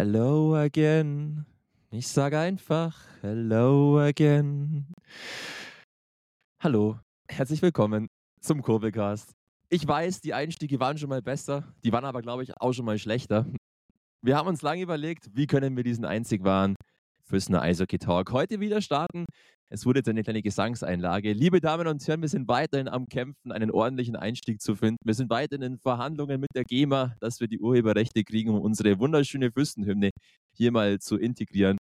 Hello again. Ich sage einfach Hello again. Hallo, herzlich willkommen zum Kurbelcast. Ich weiß, die Einstiege waren schon mal besser, die waren aber, glaube ich, auch schon mal schlechter. Wir haben uns lange überlegt, wie können wir diesen einzig wahren Füßner Eishockey Talk heute wieder starten. Es wurde jetzt eine kleine Gesangseinlage. Liebe Damen und Herren, wir sind weiterhin am Kämpfen, einen ordentlichen Einstieg zu finden. Wir sind weiterhin in Verhandlungen mit der GEMA, dass wir die Urheberrechte kriegen, um unsere wunderschöne Füßenhymne hier mal zu integrieren.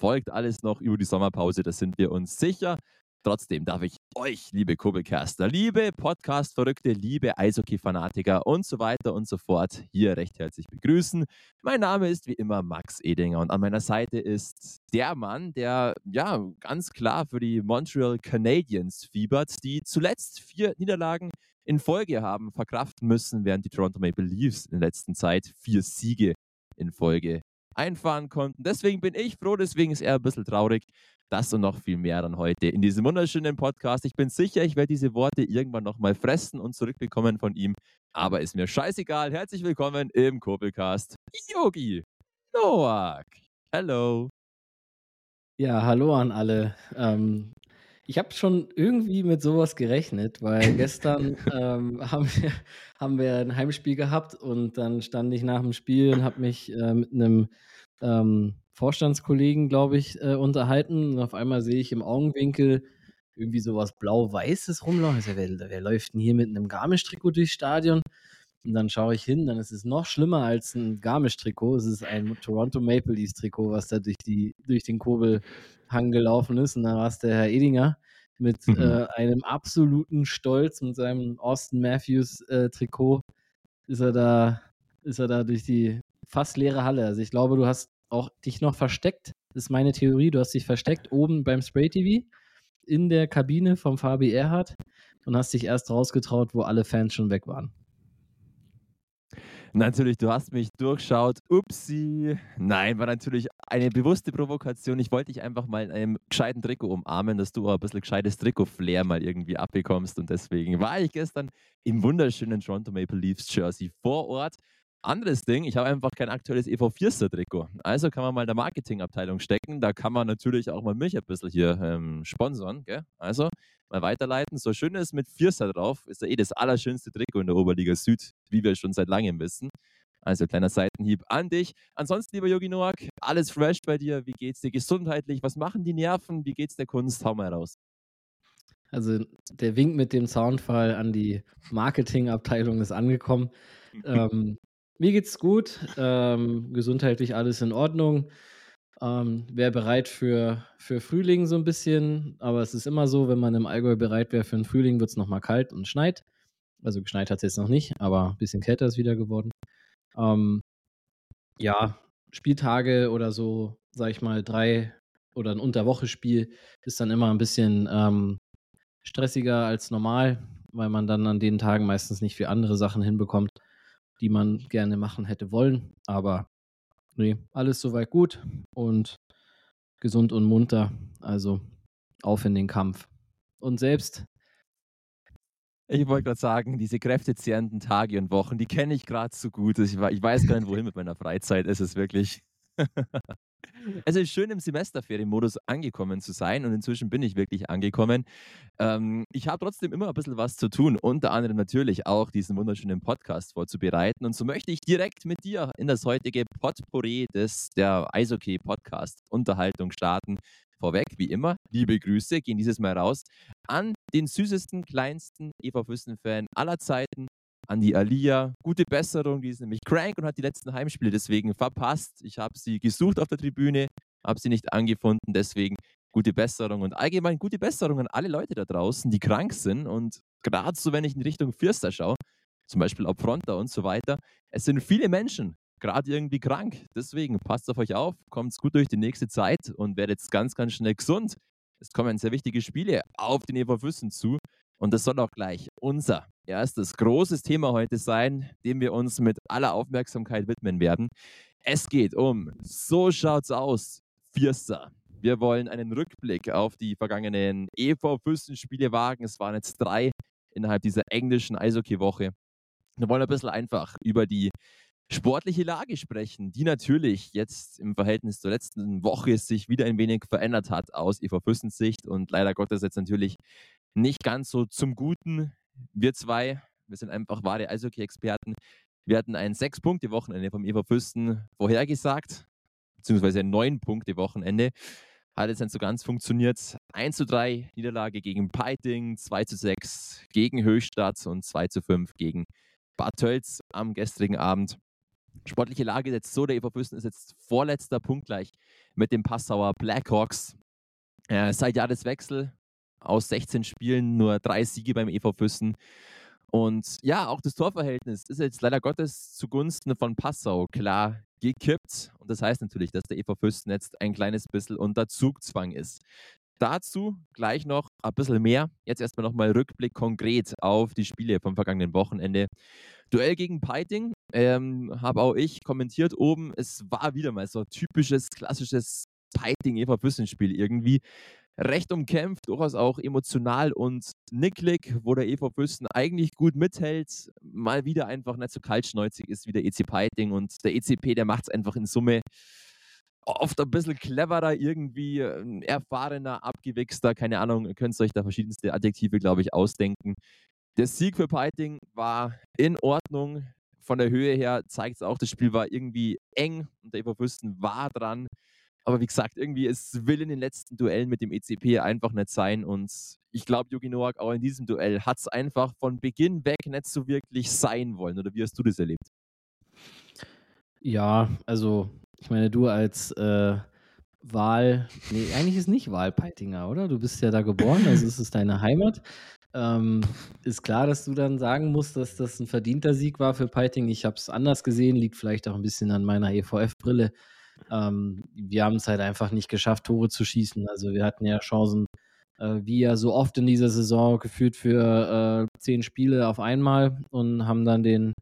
Folgt alles noch über die Sommerpause, da sind wir uns sicher. Trotzdem darf ich euch, liebe Kurbelcaster, liebe Podcast-Verrückte, liebe Eishockey-Fanatiker und so weiter und so fort hier recht herzlich begrüßen. Mein Name ist wie immer Max Edinger und an meiner Seite ist der Mann, der ja ganz klar für die Montreal Canadiens fiebert, die zuletzt vier Niederlagen in Folge haben verkraften müssen, während die Toronto Maple Leafs in der letzten Zeit vier Siege in Folge einfahren konnten. Deswegen bin ich froh, deswegen ist er ein bisschen traurig. Das und noch viel mehr dann heute in diesem wunderschönen Podcast. Ich bin sicher, ich werde diese Worte irgendwann nochmal fressen und zurückbekommen von ihm. Aber ist mir scheißegal. Herzlich willkommen im Kurbelcast. Yogi Noak. Hello. Ja, hallo an alle. Ähm, ich habe schon irgendwie mit sowas gerechnet, weil gestern ähm, haben, wir, haben wir ein Heimspiel gehabt und dann stand ich nach dem Spiel und habe mich äh, mit einem ähm, Vorstandskollegen, glaube ich, äh, unterhalten. Und auf einmal sehe ich im Augenwinkel irgendwie sowas Blau-Weißes rumlaufen. Also, wer, wer läuft denn hier mit einem Garmisch-Trikot durchs Stadion? Und dann schaue ich hin, dann ist es noch schlimmer als ein Garmisch-Trikot. Es ist ein Toronto Maple Leafs-Trikot, was da durch, die, durch den Kurbelhang gelaufen ist. Und dann war es der Herr Edinger mit mhm. äh, einem absoluten Stolz mit seinem Austin Matthews-Trikot. Äh, ist er da, ist er da durch die fast leere Halle. Also ich glaube, du hast auch dich noch versteckt. Das ist meine Theorie. Du hast dich versteckt oben beim Spray TV in der Kabine vom Fabi Erhardt und hast dich erst rausgetraut, wo alle Fans schon weg waren. Natürlich, du hast mich durchschaut. Upsi. Nein, war natürlich eine bewusste Provokation. Ich wollte dich einfach mal in einem gescheiten Trikot umarmen, dass du auch ein bisschen gescheites Trikot-Flair mal irgendwie abbekommst. Und deswegen war ich gestern im wunderschönen Toronto Maple Leafs Jersey vor Ort anderes Ding, ich habe einfach kein aktuelles EV Vierster-Trikot. Also kann man mal in der Marketingabteilung stecken. Da kann man natürlich auch mal mich ein bisschen hier ähm, sponsern. Gell? Also mal weiterleiten. So schön ist mit Vierster drauf, ist ja eh das allerschönste Trikot in der Oberliga Süd, wie wir schon seit langem wissen. Also kleiner Seitenhieb an dich. Ansonsten, lieber Yogi Noak, alles fresh bei dir. Wie geht's dir gesundheitlich? Was machen die Nerven? Wie geht's der Kunst? Hau mal raus. Also der Wink mit dem Soundfall an die Marketingabteilung ist angekommen. ähm, mir geht's gut, ähm, gesundheitlich alles in Ordnung. Ähm, wäre bereit für, für Frühling so ein bisschen, aber es ist immer so, wenn man im Allgäu bereit wäre für den Frühling, wird es nochmal kalt und schneit. Also geschneit hat es jetzt noch nicht, aber ein bisschen kälter ist wieder geworden. Ähm, ja, Spieltage oder so, sag ich mal, drei oder ein Unterwoche-Spiel ist dann immer ein bisschen ähm, stressiger als normal, weil man dann an den Tagen meistens nicht für andere Sachen hinbekommt die man gerne machen hätte wollen. Aber nee, alles soweit gut und gesund und munter. Also auf in den Kampf. Und selbst. Ich wollte gerade sagen, diese kräftezehrenden Tage und Wochen, die kenne ich gerade so gut. Ich, weiß gar nicht, wohin mit meiner Freizeit. Es ist wirklich. Es ist schön, im Semesterferienmodus angekommen zu sein und inzwischen bin ich wirklich angekommen. Ähm, ich habe trotzdem immer ein bisschen was zu tun, unter anderem natürlich auch diesen wunderschönen Podcast vorzubereiten. Und so möchte ich direkt mit dir in das heutige Potpourri des der Eishockey-Podcast-Unterhaltung starten. Vorweg, wie immer, liebe Grüße gehen dieses Mal raus an den süßesten, kleinsten Eva Füssen-Fan aller Zeiten, an die Alia. Gute Besserung, die ist nämlich crank und hat die letzten Heimspiele deswegen verpasst. Ich habe sie gesucht auf der Tribüne, habe sie nicht angefunden, deswegen gute Besserung und allgemein gute Besserung an alle Leute da draußen, die krank sind und gerade so, wenn ich in Richtung Fürster schaue, zum Beispiel ab Fronta und so weiter, es sind viele Menschen gerade irgendwie krank. Deswegen passt auf euch auf, kommt gut durch die nächste Zeit und werdet ganz, ganz schnell gesund. Es kommen sehr wichtige Spiele auf den Eva Füssen zu und das soll auch gleich unser erstes großes Thema heute sein, dem wir uns mit aller Aufmerksamkeit widmen werden. Es geht um So schaut's aus, Vierster. Wir wollen einen Rückblick auf die vergangenen EV-Fürstenspiele wagen. Es waren jetzt drei innerhalb dieser englischen Eishockey-Woche. Wir wollen ein bisschen einfach über die sportliche Lage sprechen, die natürlich jetzt im Verhältnis zur letzten Woche sich wieder ein wenig verändert hat aus EV Füssens Sicht und leider Gottes jetzt natürlich nicht ganz so zum Guten. Wir zwei, wir sind einfach wahre Eishockey-Experten. Wir hatten ein Sechs-Punkte-Wochenende vom EV Füssen vorhergesagt, beziehungsweise ein Neun-Punkte-Wochenende. Hat jetzt nicht so ganz funktioniert. 1 zu 3 Niederlage gegen Peiting, 2 zu 6 gegen Höchstadt und 2 zu 5 gegen Bad Tölz am gestrigen Abend. Sportliche Lage ist jetzt so, der EV Füssen ist jetzt vorletzter Punkt gleich mit dem Passauer Blackhawks. Äh, seit Jahreswechsel aus 16 Spielen nur drei Siege beim EV Füssen. Und ja, auch das Torverhältnis ist jetzt leider Gottes zugunsten von Passau klar gekippt. Und das heißt natürlich, dass der EV Füssen jetzt ein kleines bisschen unter Zugzwang ist. Dazu gleich noch ein bisschen mehr. Jetzt erstmal nochmal Rückblick konkret auf die Spiele vom vergangenen Wochenende. Duell gegen Peiting ähm, habe auch ich kommentiert oben. Es war wieder mal so ein typisches, klassisches Peiting-Eva Füssen-Spiel irgendwie recht umkämpft, durchaus auch emotional und nicklig, wo der EV Füssen eigentlich gut mithält, mal wieder einfach nicht so kaltschneuzig ist wie der EC Peiting und der ECP, der macht es einfach in Summe oft ein bisschen cleverer, irgendwie erfahrener, abgewichster, keine Ahnung, ihr könnt euch da verschiedenste Adjektive, glaube ich, ausdenken. Der Sieg für Peiting war in Ordnung. Von der Höhe her zeigt es auch, das Spiel war irgendwie eng und der EV Fürsten war dran. Aber wie gesagt, irgendwie, es will in den letzten Duellen mit dem ECP einfach nicht sein. Und ich glaube, Yogi Noak auch in diesem Duell hat es einfach von Beginn weg nicht so wirklich sein wollen. Oder wie hast du das erlebt? Ja, also ich meine, du als äh, Wahl, nee, eigentlich ist nicht Wahlpeitinger, oder? Du bist ja da geboren, also es ist deine Heimat. Ähm, ist klar, dass du dann sagen musst, dass das ein verdienter Sieg war für Peiting. Ich habe es anders gesehen, liegt vielleicht auch ein bisschen an meiner EVF-Brille. Ähm, wir haben es halt einfach nicht geschafft, Tore zu schießen. Also wir hatten ja Chancen, äh, wie ja so oft in dieser Saison, geführt für äh, zehn Spiele auf einmal und haben dann den,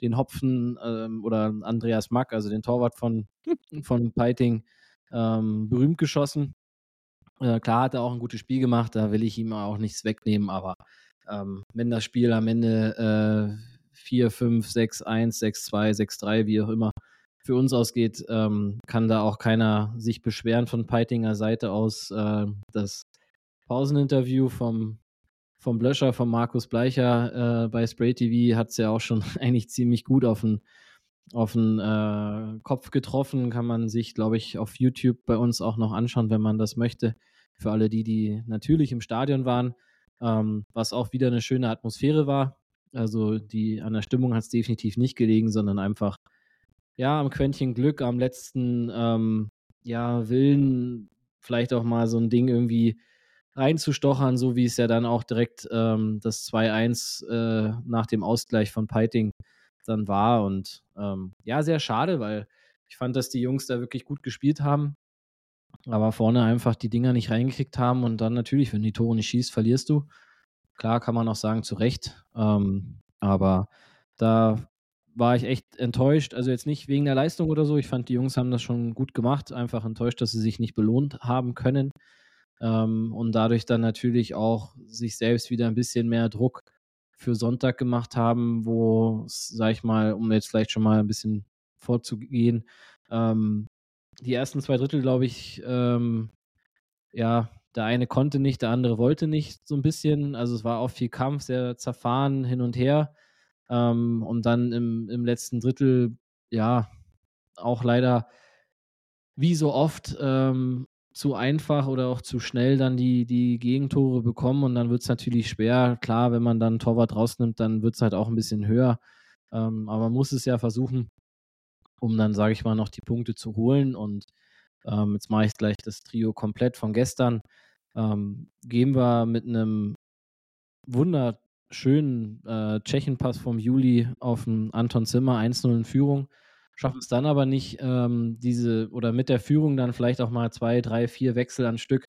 den Hopfen ähm, oder Andreas Mack, also den Torwart von, von Peiting, ähm, berühmt geschossen. Äh, klar hat er auch ein gutes Spiel gemacht, da will ich ihm auch nichts wegnehmen, aber ähm, wenn das Spiel am Ende äh, 4, 5, 6, 1, 6, 2, 6, 3, wie auch immer, für uns ausgeht, ähm, kann da auch keiner sich beschweren von Peitinger Seite aus. Äh, das Pauseninterview vom, vom Blöscher, von Markus Bleicher äh, bei Spray TV hat es ja auch schon eigentlich ziemlich gut auf den, auf den äh, Kopf getroffen. Kann man sich, glaube ich, auf YouTube bei uns auch noch anschauen, wenn man das möchte. Für alle die, die natürlich im Stadion waren, ähm, was auch wieder eine schöne Atmosphäre war. Also die an der Stimmung hat es definitiv nicht gelegen, sondern einfach ja, am Quäntchen Glück, am letzten ähm, ja, Willen, vielleicht auch mal so ein Ding irgendwie reinzustochern, so wie es ja dann auch direkt ähm, das 2-1 äh, nach dem Ausgleich von Peiting dann war. Und ähm, ja, sehr schade, weil ich fand, dass die Jungs da wirklich gut gespielt haben, aber vorne einfach die Dinger nicht reingekriegt haben und dann natürlich, wenn die Tore nicht schießt, verlierst du. Klar kann man auch sagen, zu Recht. Ähm, aber da war ich echt enttäuscht. Also jetzt nicht wegen der Leistung oder so. Ich fand, die Jungs haben das schon gut gemacht. Einfach enttäuscht, dass sie sich nicht belohnt haben können. Ähm, und dadurch dann natürlich auch sich selbst wieder ein bisschen mehr Druck für Sonntag gemacht haben, wo, sag ich mal, um jetzt vielleicht schon mal ein bisschen vorzugehen, ähm, die ersten zwei Drittel, glaube ich, ähm, ja, der eine konnte nicht, der andere wollte nicht, so ein bisschen. Also es war auch viel Kampf, sehr zerfahren hin und her. Ähm, und dann im, im letzten Drittel, ja, auch leider wie so oft ähm, zu einfach oder auch zu schnell dann die, die Gegentore bekommen und dann wird es natürlich schwer. Klar, wenn man dann Torwart rausnimmt, dann wird es halt auch ein bisschen höher. Ähm, aber man muss es ja versuchen, um dann, sage ich mal, noch die Punkte zu holen. Und ähm, jetzt mache ich gleich das Trio komplett von gestern. Ähm, gehen wir mit einem Wunder schönen äh, Tschechenpass vom Juli auf den Anton Zimmer 1-0 in Führung. Schaffen es dann aber nicht, ähm, diese oder mit der Führung dann vielleicht auch mal zwei, drei, vier Wechsel an Stück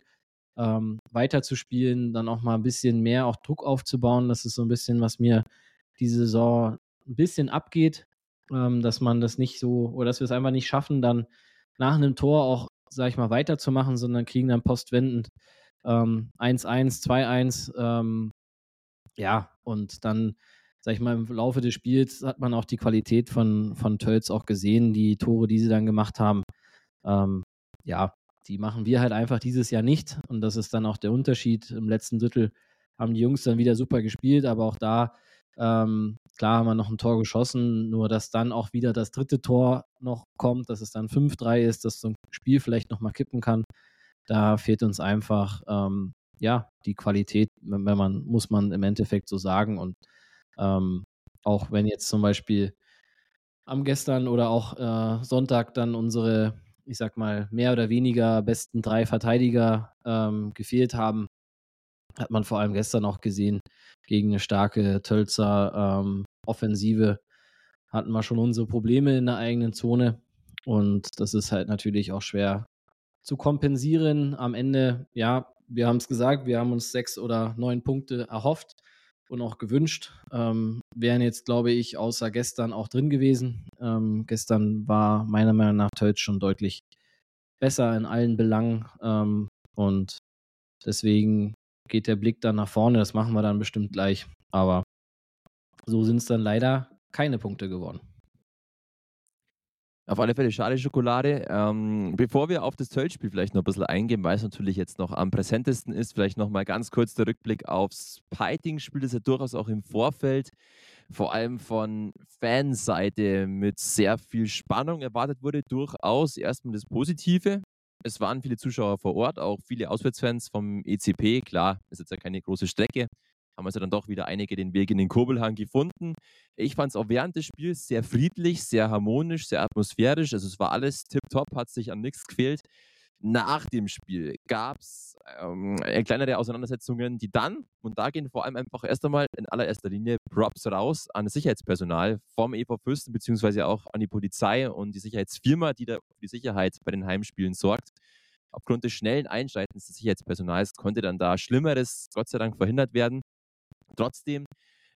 ähm, weiterzuspielen, dann auch mal ein bisschen mehr auch Druck aufzubauen. Das ist so ein bisschen, was mir diese Saison ein bisschen abgeht, ähm, dass man das nicht so oder dass wir es einfach nicht schaffen, dann nach einem Tor auch, sag ich mal, weiterzumachen, sondern kriegen dann postwendend 1-1, 2-1, ja, und dann sag ich mal, im Laufe des Spiels hat man auch die Qualität von, von Tölz auch gesehen, die Tore, die sie dann gemacht haben. Ähm, ja, die machen wir halt einfach dieses Jahr nicht. Und das ist dann auch der Unterschied. Im letzten Drittel haben die Jungs dann wieder super gespielt, aber auch da, ähm, klar haben wir noch ein Tor geschossen, nur dass dann auch wieder das dritte Tor noch kommt, dass es dann 5-3 ist, dass so ein Spiel vielleicht nochmal kippen kann. Da fehlt uns einfach, ähm, ja, die Qualität, wenn man, muss man im Endeffekt so sagen. Und ähm, auch wenn jetzt zum Beispiel am gestern oder auch äh, Sonntag dann unsere, ich sag mal, mehr oder weniger besten drei Verteidiger ähm, gefehlt haben, hat man vor allem gestern auch gesehen, gegen eine starke Tölzer ähm, Offensive hatten wir schon unsere Probleme in der eigenen Zone. Und das ist halt natürlich auch schwer zu kompensieren. Am Ende, ja, wir haben es gesagt, wir haben uns sechs oder neun Punkte erhofft und auch gewünscht. Ähm, wären jetzt, glaube ich, außer gestern auch drin gewesen. Ähm, gestern war meiner Meinung nach Tölz schon deutlich besser in allen Belangen. Ähm, und deswegen geht der Blick dann nach vorne. Das machen wir dann bestimmt gleich. Aber so sind es dann leider keine Punkte geworden. Auf alle Fälle schade Schokolade. Ähm, bevor wir auf das Töltspiel vielleicht noch ein bisschen eingehen, weil es natürlich jetzt noch am präsentesten ist, vielleicht noch mal ganz kurz der Rückblick aufs Piting-Spiel, das ja durchaus auch im Vorfeld vor allem von Fanseite mit sehr viel Spannung erwartet wurde. Durchaus erstmal das Positive. Es waren viele Zuschauer vor Ort, auch viele Auswärtsfans vom ECP. Klar, ist jetzt ja keine große Strecke, haben also dann doch wieder einige den Weg in den Kurbelhang gefunden. Ich fand es auch während des Spiels sehr friedlich, sehr harmonisch, sehr atmosphärisch. Also es war alles tipptopp, hat sich an nichts gefehlt. Nach dem Spiel gab es ähm, kleinere Auseinandersetzungen, die dann, und da gehen vor allem einfach erst einmal in allererster Linie Props raus an das Sicherheitspersonal vom EV Fürsten, beziehungsweise auch an die Polizei und die Sicherheitsfirma, die da für die Sicherheit bei den Heimspielen sorgt. Aufgrund des schnellen Einschreitens des Sicherheitspersonals konnte dann da Schlimmeres Gott sei Dank verhindert werden. Trotzdem,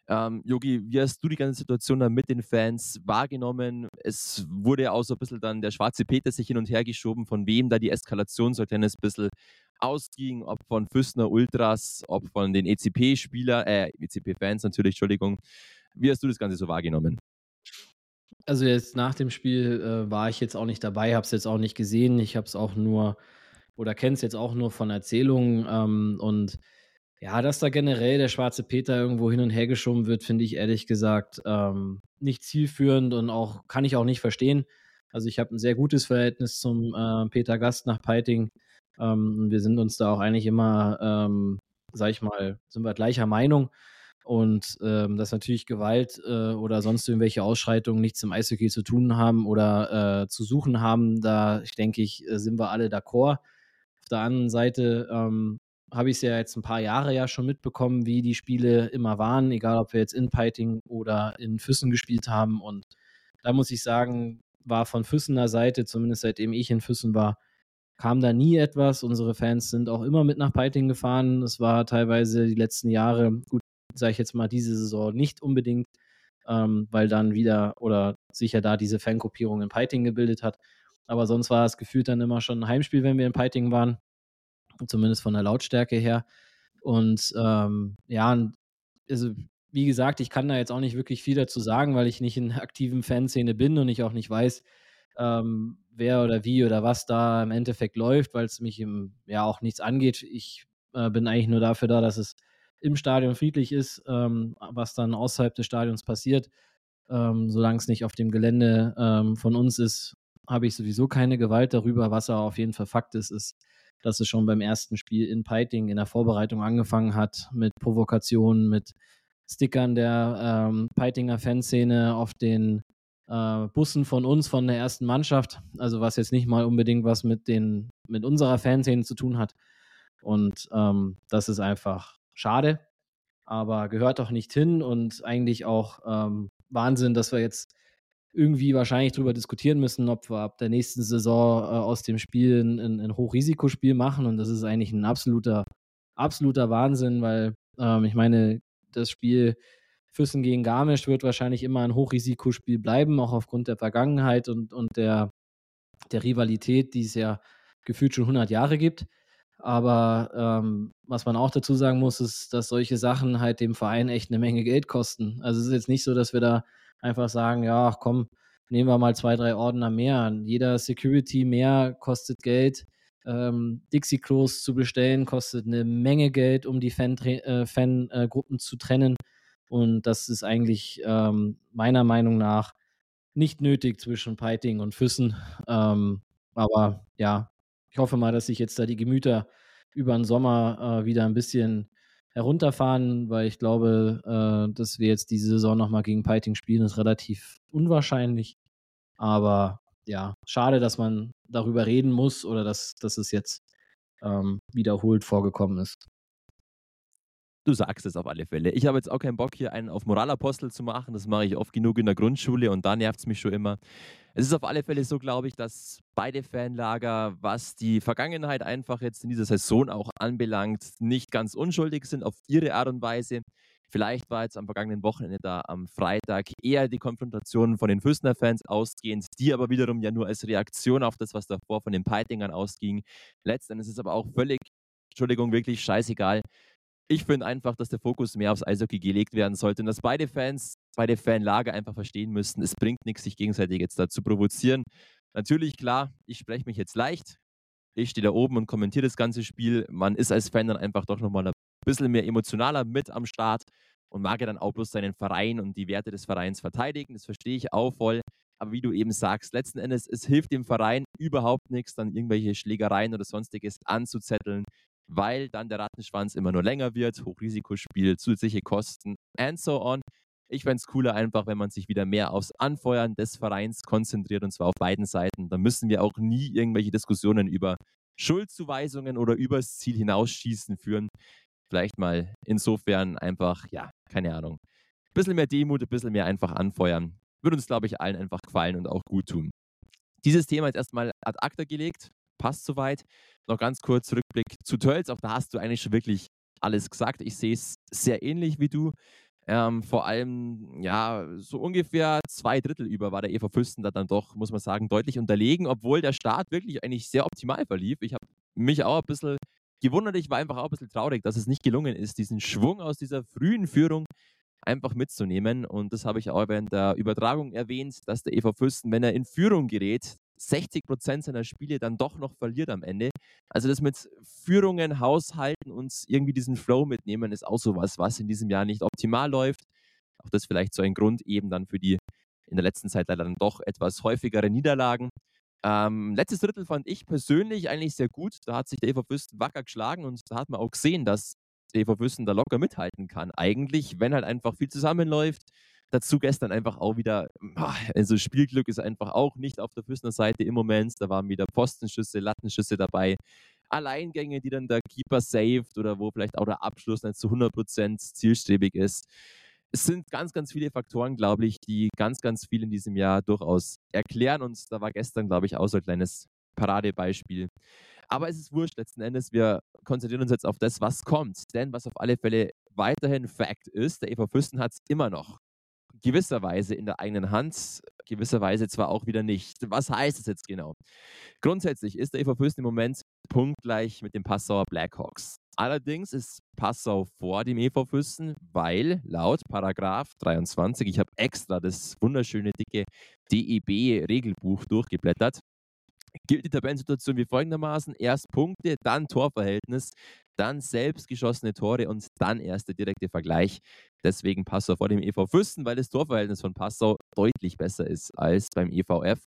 Yogi, ähm, wie hast du die ganze Situation dann mit den Fans wahrgenommen? Es wurde ja auch so ein bisschen dann der schwarze Peter sich hin und her geschoben, von wem da die Eskalation so ein kleines bisschen ausging, ob von Füssner Ultras, ob von den ECP-Spieler, äh, ECP-Fans natürlich, Entschuldigung. Wie hast du das Ganze so wahrgenommen? Also jetzt nach dem Spiel äh, war ich jetzt auch nicht dabei, habe es jetzt auch nicht gesehen. Ich habe es auch nur oder kenne es jetzt auch nur von Erzählungen ähm, und ja, dass da generell der schwarze Peter irgendwo hin und her geschoben wird, finde ich ehrlich gesagt ähm, nicht zielführend und auch kann ich auch nicht verstehen. Also ich habe ein sehr gutes Verhältnis zum äh, Peter Gast nach Peiting. Ähm, wir sind uns da auch eigentlich immer, ähm, sag ich mal, sind wir gleicher Meinung. Und ähm, dass natürlich Gewalt äh, oder sonst irgendwelche Ausschreitungen nichts im Eishockey zu tun haben oder äh, zu suchen haben, da ich denke ich, äh, sind wir alle d'accord. Auf der anderen Seite ähm, habe ich es ja jetzt ein paar Jahre ja schon mitbekommen, wie die Spiele immer waren, egal ob wir jetzt in Piting oder in Füssen gespielt haben. Und da muss ich sagen, war von Füssener Seite, zumindest seitdem ich in Füssen war, kam da nie etwas. Unsere Fans sind auch immer mit nach Piting gefahren. Es war teilweise die letzten Jahre, gut, sage ich jetzt mal, diese Saison nicht unbedingt, ähm, weil dann wieder oder sicher da diese Fangruppierung in Piting gebildet hat. Aber sonst war es gefühlt dann immer schon ein Heimspiel, wenn wir in Piting waren zumindest von der Lautstärke her. Und ähm, ja, also wie gesagt, ich kann da jetzt auch nicht wirklich viel dazu sagen, weil ich nicht in aktiven Fanszene bin und ich auch nicht weiß, ähm, wer oder wie oder was da im Endeffekt läuft, weil es mich im, ja auch nichts angeht. Ich äh, bin eigentlich nur dafür da, dass es im Stadion friedlich ist, ähm, was dann außerhalb des Stadions passiert. Ähm, solange es nicht auf dem Gelände ähm, von uns ist, habe ich sowieso keine Gewalt darüber. Was aber auf jeden Fall Fakt ist, ist, dass es schon beim ersten Spiel in Piting in der Vorbereitung angefangen hat mit Provokationen, mit Stickern der ähm, Peitinger Fanszene auf den äh, Bussen von uns, von der ersten Mannschaft. Also was jetzt nicht mal unbedingt was mit, den, mit unserer Fanszene zu tun hat. Und ähm, das ist einfach schade, aber gehört doch nicht hin und eigentlich auch ähm, Wahnsinn, dass wir jetzt irgendwie wahrscheinlich darüber diskutieren müssen, ob wir ab der nächsten Saison äh, aus dem Spiel ein, ein, Hochrisikospiel machen. Und das ist eigentlich ein absoluter, absoluter Wahnsinn, weil ähm, ich meine, das Spiel Füssen gegen Garmisch wird wahrscheinlich immer ein Hochrisikospiel bleiben, auch aufgrund der Vergangenheit und, und der, der Rivalität, die es ja gefühlt schon 100 Jahre gibt. Aber ähm, was man auch dazu sagen muss, ist, dass solche Sachen halt dem Verein echt eine Menge Geld kosten. Also es ist jetzt nicht so, dass wir da einfach sagen, ja, komm, nehmen wir mal zwei, drei Ordner mehr. Jeder Security mehr kostet Geld. Ähm, Dixie-Klos zu bestellen kostet eine Menge Geld, um die äh, Fan-Gruppen äh, Fan, äh, zu trennen. Und das ist eigentlich ähm, meiner Meinung nach nicht nötig zwischen Piting und Füssen. Ähm, aber ja, ich hoffe mal, dass sich jetzt da die Gemüter über den Sommer äh, wieder ein bisschen herunterfahren, weil ich glaube, äh, dass wir jetzt diese Saison nochmal gegen Piting spielen, ist relativ unwahrscheinlich. Aber ja, schade, dass man darüber reden muss oder dass, dass es jetzt ähm, wiederholt vorgekommen ist. Du sagst es auf alle Fälle. Ich habe jetzt auch keinen Bock, hier einen auf Moralapostel zu machen. Das mache ich oft genug in der Grundschule und da nervt es mich schon immer. Es ist auf alle Fälle so, glaube ich, dass beide Fanlager, was die Vergangenheit einfach jetzt in dieser Saison auch anbelangt, nicht ganz unschuldig sind auf ihre Art und Weise. Vielleicht war jetzt am vergangenen Wochenende da am Freitag eher die Konfrontation von den Füßner Fans ausgehend, die aber wiederum ja nur als Reaktion auf das, was davor von den Peitingern ausging. Letztendlich ist es aber auch völlig, Entschuldigung, wirklich scheißegal, ich finde einfach, dass der Fokus mehr aufs Eishockey gelegt werden sollte und dass beide Fans, beide Fanlager einfach verstehen müssten, es bringt nichts, sich gegenseitig jetzt da zu provozieren. Natürlich, klar, ich spreche mich jetzt leicht. Ich stehe da oben und kommentiere das ganze Spiel. Man ist als Fan dann einfach doch nochmal ein bisschen mehr emotionaler mit am Start und mag ja dann auch bloß seinen Verein und die Werte des Vereins verteidigen. Das verstehe ich auch voll. Aber wie du eben sagst, letzten Endes, es hilft dem Verein überhaupt nichts, dann irgendwelche Schlägereien oder sonstiges anzuzetteln weil dann der Rattenschwanz immer nur länger wird, Hochrisikospiel, zusätzliche Kosten and so on. Ich fände es cooler einfach, wenn man sich wieder mehr aufs Anfeuern des Vereins konzentriert und zwar auf beiden Seiten. Da müssen wir auch nie irgendwelche Diskussionen über Schuldzuweisungen oder übers Ziel hinausschießen führen. Vielleicht mal insofern einfach, ja, keine Ahnung. Ein bisschen mehr Demut, ein bisschen mehr einfach anfeuern. Würde uns, glaube ich, allen einfach gefallen und auch gut tun. Dieses Thema ist erstmal ad acta gelegt passt soweit. Noch ganz kurz Rückblick zu Tölz. Auch da hast du eigentlich schon wirklich alles gesagt. Ich sehe es sehr ähnlich wie du. Ähm, vor allem, ja, so ungefähr zwei Drittel über war der EV Füsten da dann doch, muss man sagen, deutlich unterlegen, obwohl der Start wirklich eigentlich sehr optimal verlief. Ich habe mich auch ein bisschen gewundert, ich war einfach auch ein bisschen traurig, dass es nicht gelungen ist, diesen Schwung aus dieser frühen Führung einfach mitzunehmen. Und das habe ich auch während der Übertragung erwähnt, dass der EV Fürsten, wenn er in Führung gerät, 60 Prozent seiner Spiele dann doch noch verliert am Ende. Also das mit Führungen, Haushalten und irgendwie diesen Flow mitnehmen, ist auch sowas, was in diesem Jahr nicht optimal läuft. Auch das vielleicht so ein Grund eben dann für die in der letzten Zeit leider dann doch etwas häufigere Niederlagen. Ähm, letztes Drittel fand ich persönlich eigentlich sehr gut. Da hat sich der Eva Fürsten wacker geschlagen und da hat man auch gesehen, dass der Eva Fürsten da locker mithalten kann. Eigentlich, wenn halt einfach viel zusammenläuft, Dazu gestern einfach auch wieder, also Spielglück ist einfach auch nicht auf der Füßner Seite im Moment. Da waren wieder Postenschüsse, Lattenschüsse dabei. Alleingänge, die dann der Keeper saved oder wo vielleicht auch der Abschluss nicht zu 100% zielstrebig ist. Es sind ganz, ganz viele Faktoren, glaube ich, die ganz, ganz viel in diesem Jahr durchaus erklären. Und da war gestern, glaube ich, auch so ein kleines Paradebeispiel. Aber es ist wurscht letzten Endes. Wir konzentrieren uns jetzt auf das, was kommt. Denn was auf alle Fälle weiterhin Fakt ist, der EV Fürsten hat es immer noch gewisserweise in der eigenen Hand, gewisserweise zwar auch wieder nicht. Was heißt es jetzt genau? Grundsätzlich ist der EV Fürsten im Moment punktgleich mit dem Passauer Blackhawks. Allerdings ist Passau vor dem EV Fürsten, weil laut Paragraph 23, ich habe extra das wunderschöne dicke DEB-Regelbuch durchgeblättert, gilt die Tabellensituation wie folgendermaßen: erst Punkte, dann Torverhältnis, dann selbst geschossene Tore und dann erst der direkte Vergleich. Deswegen Passau vor dem EV Fürsten, weil das Torverhältnis von Passau deutlich besser ist als beim EVF.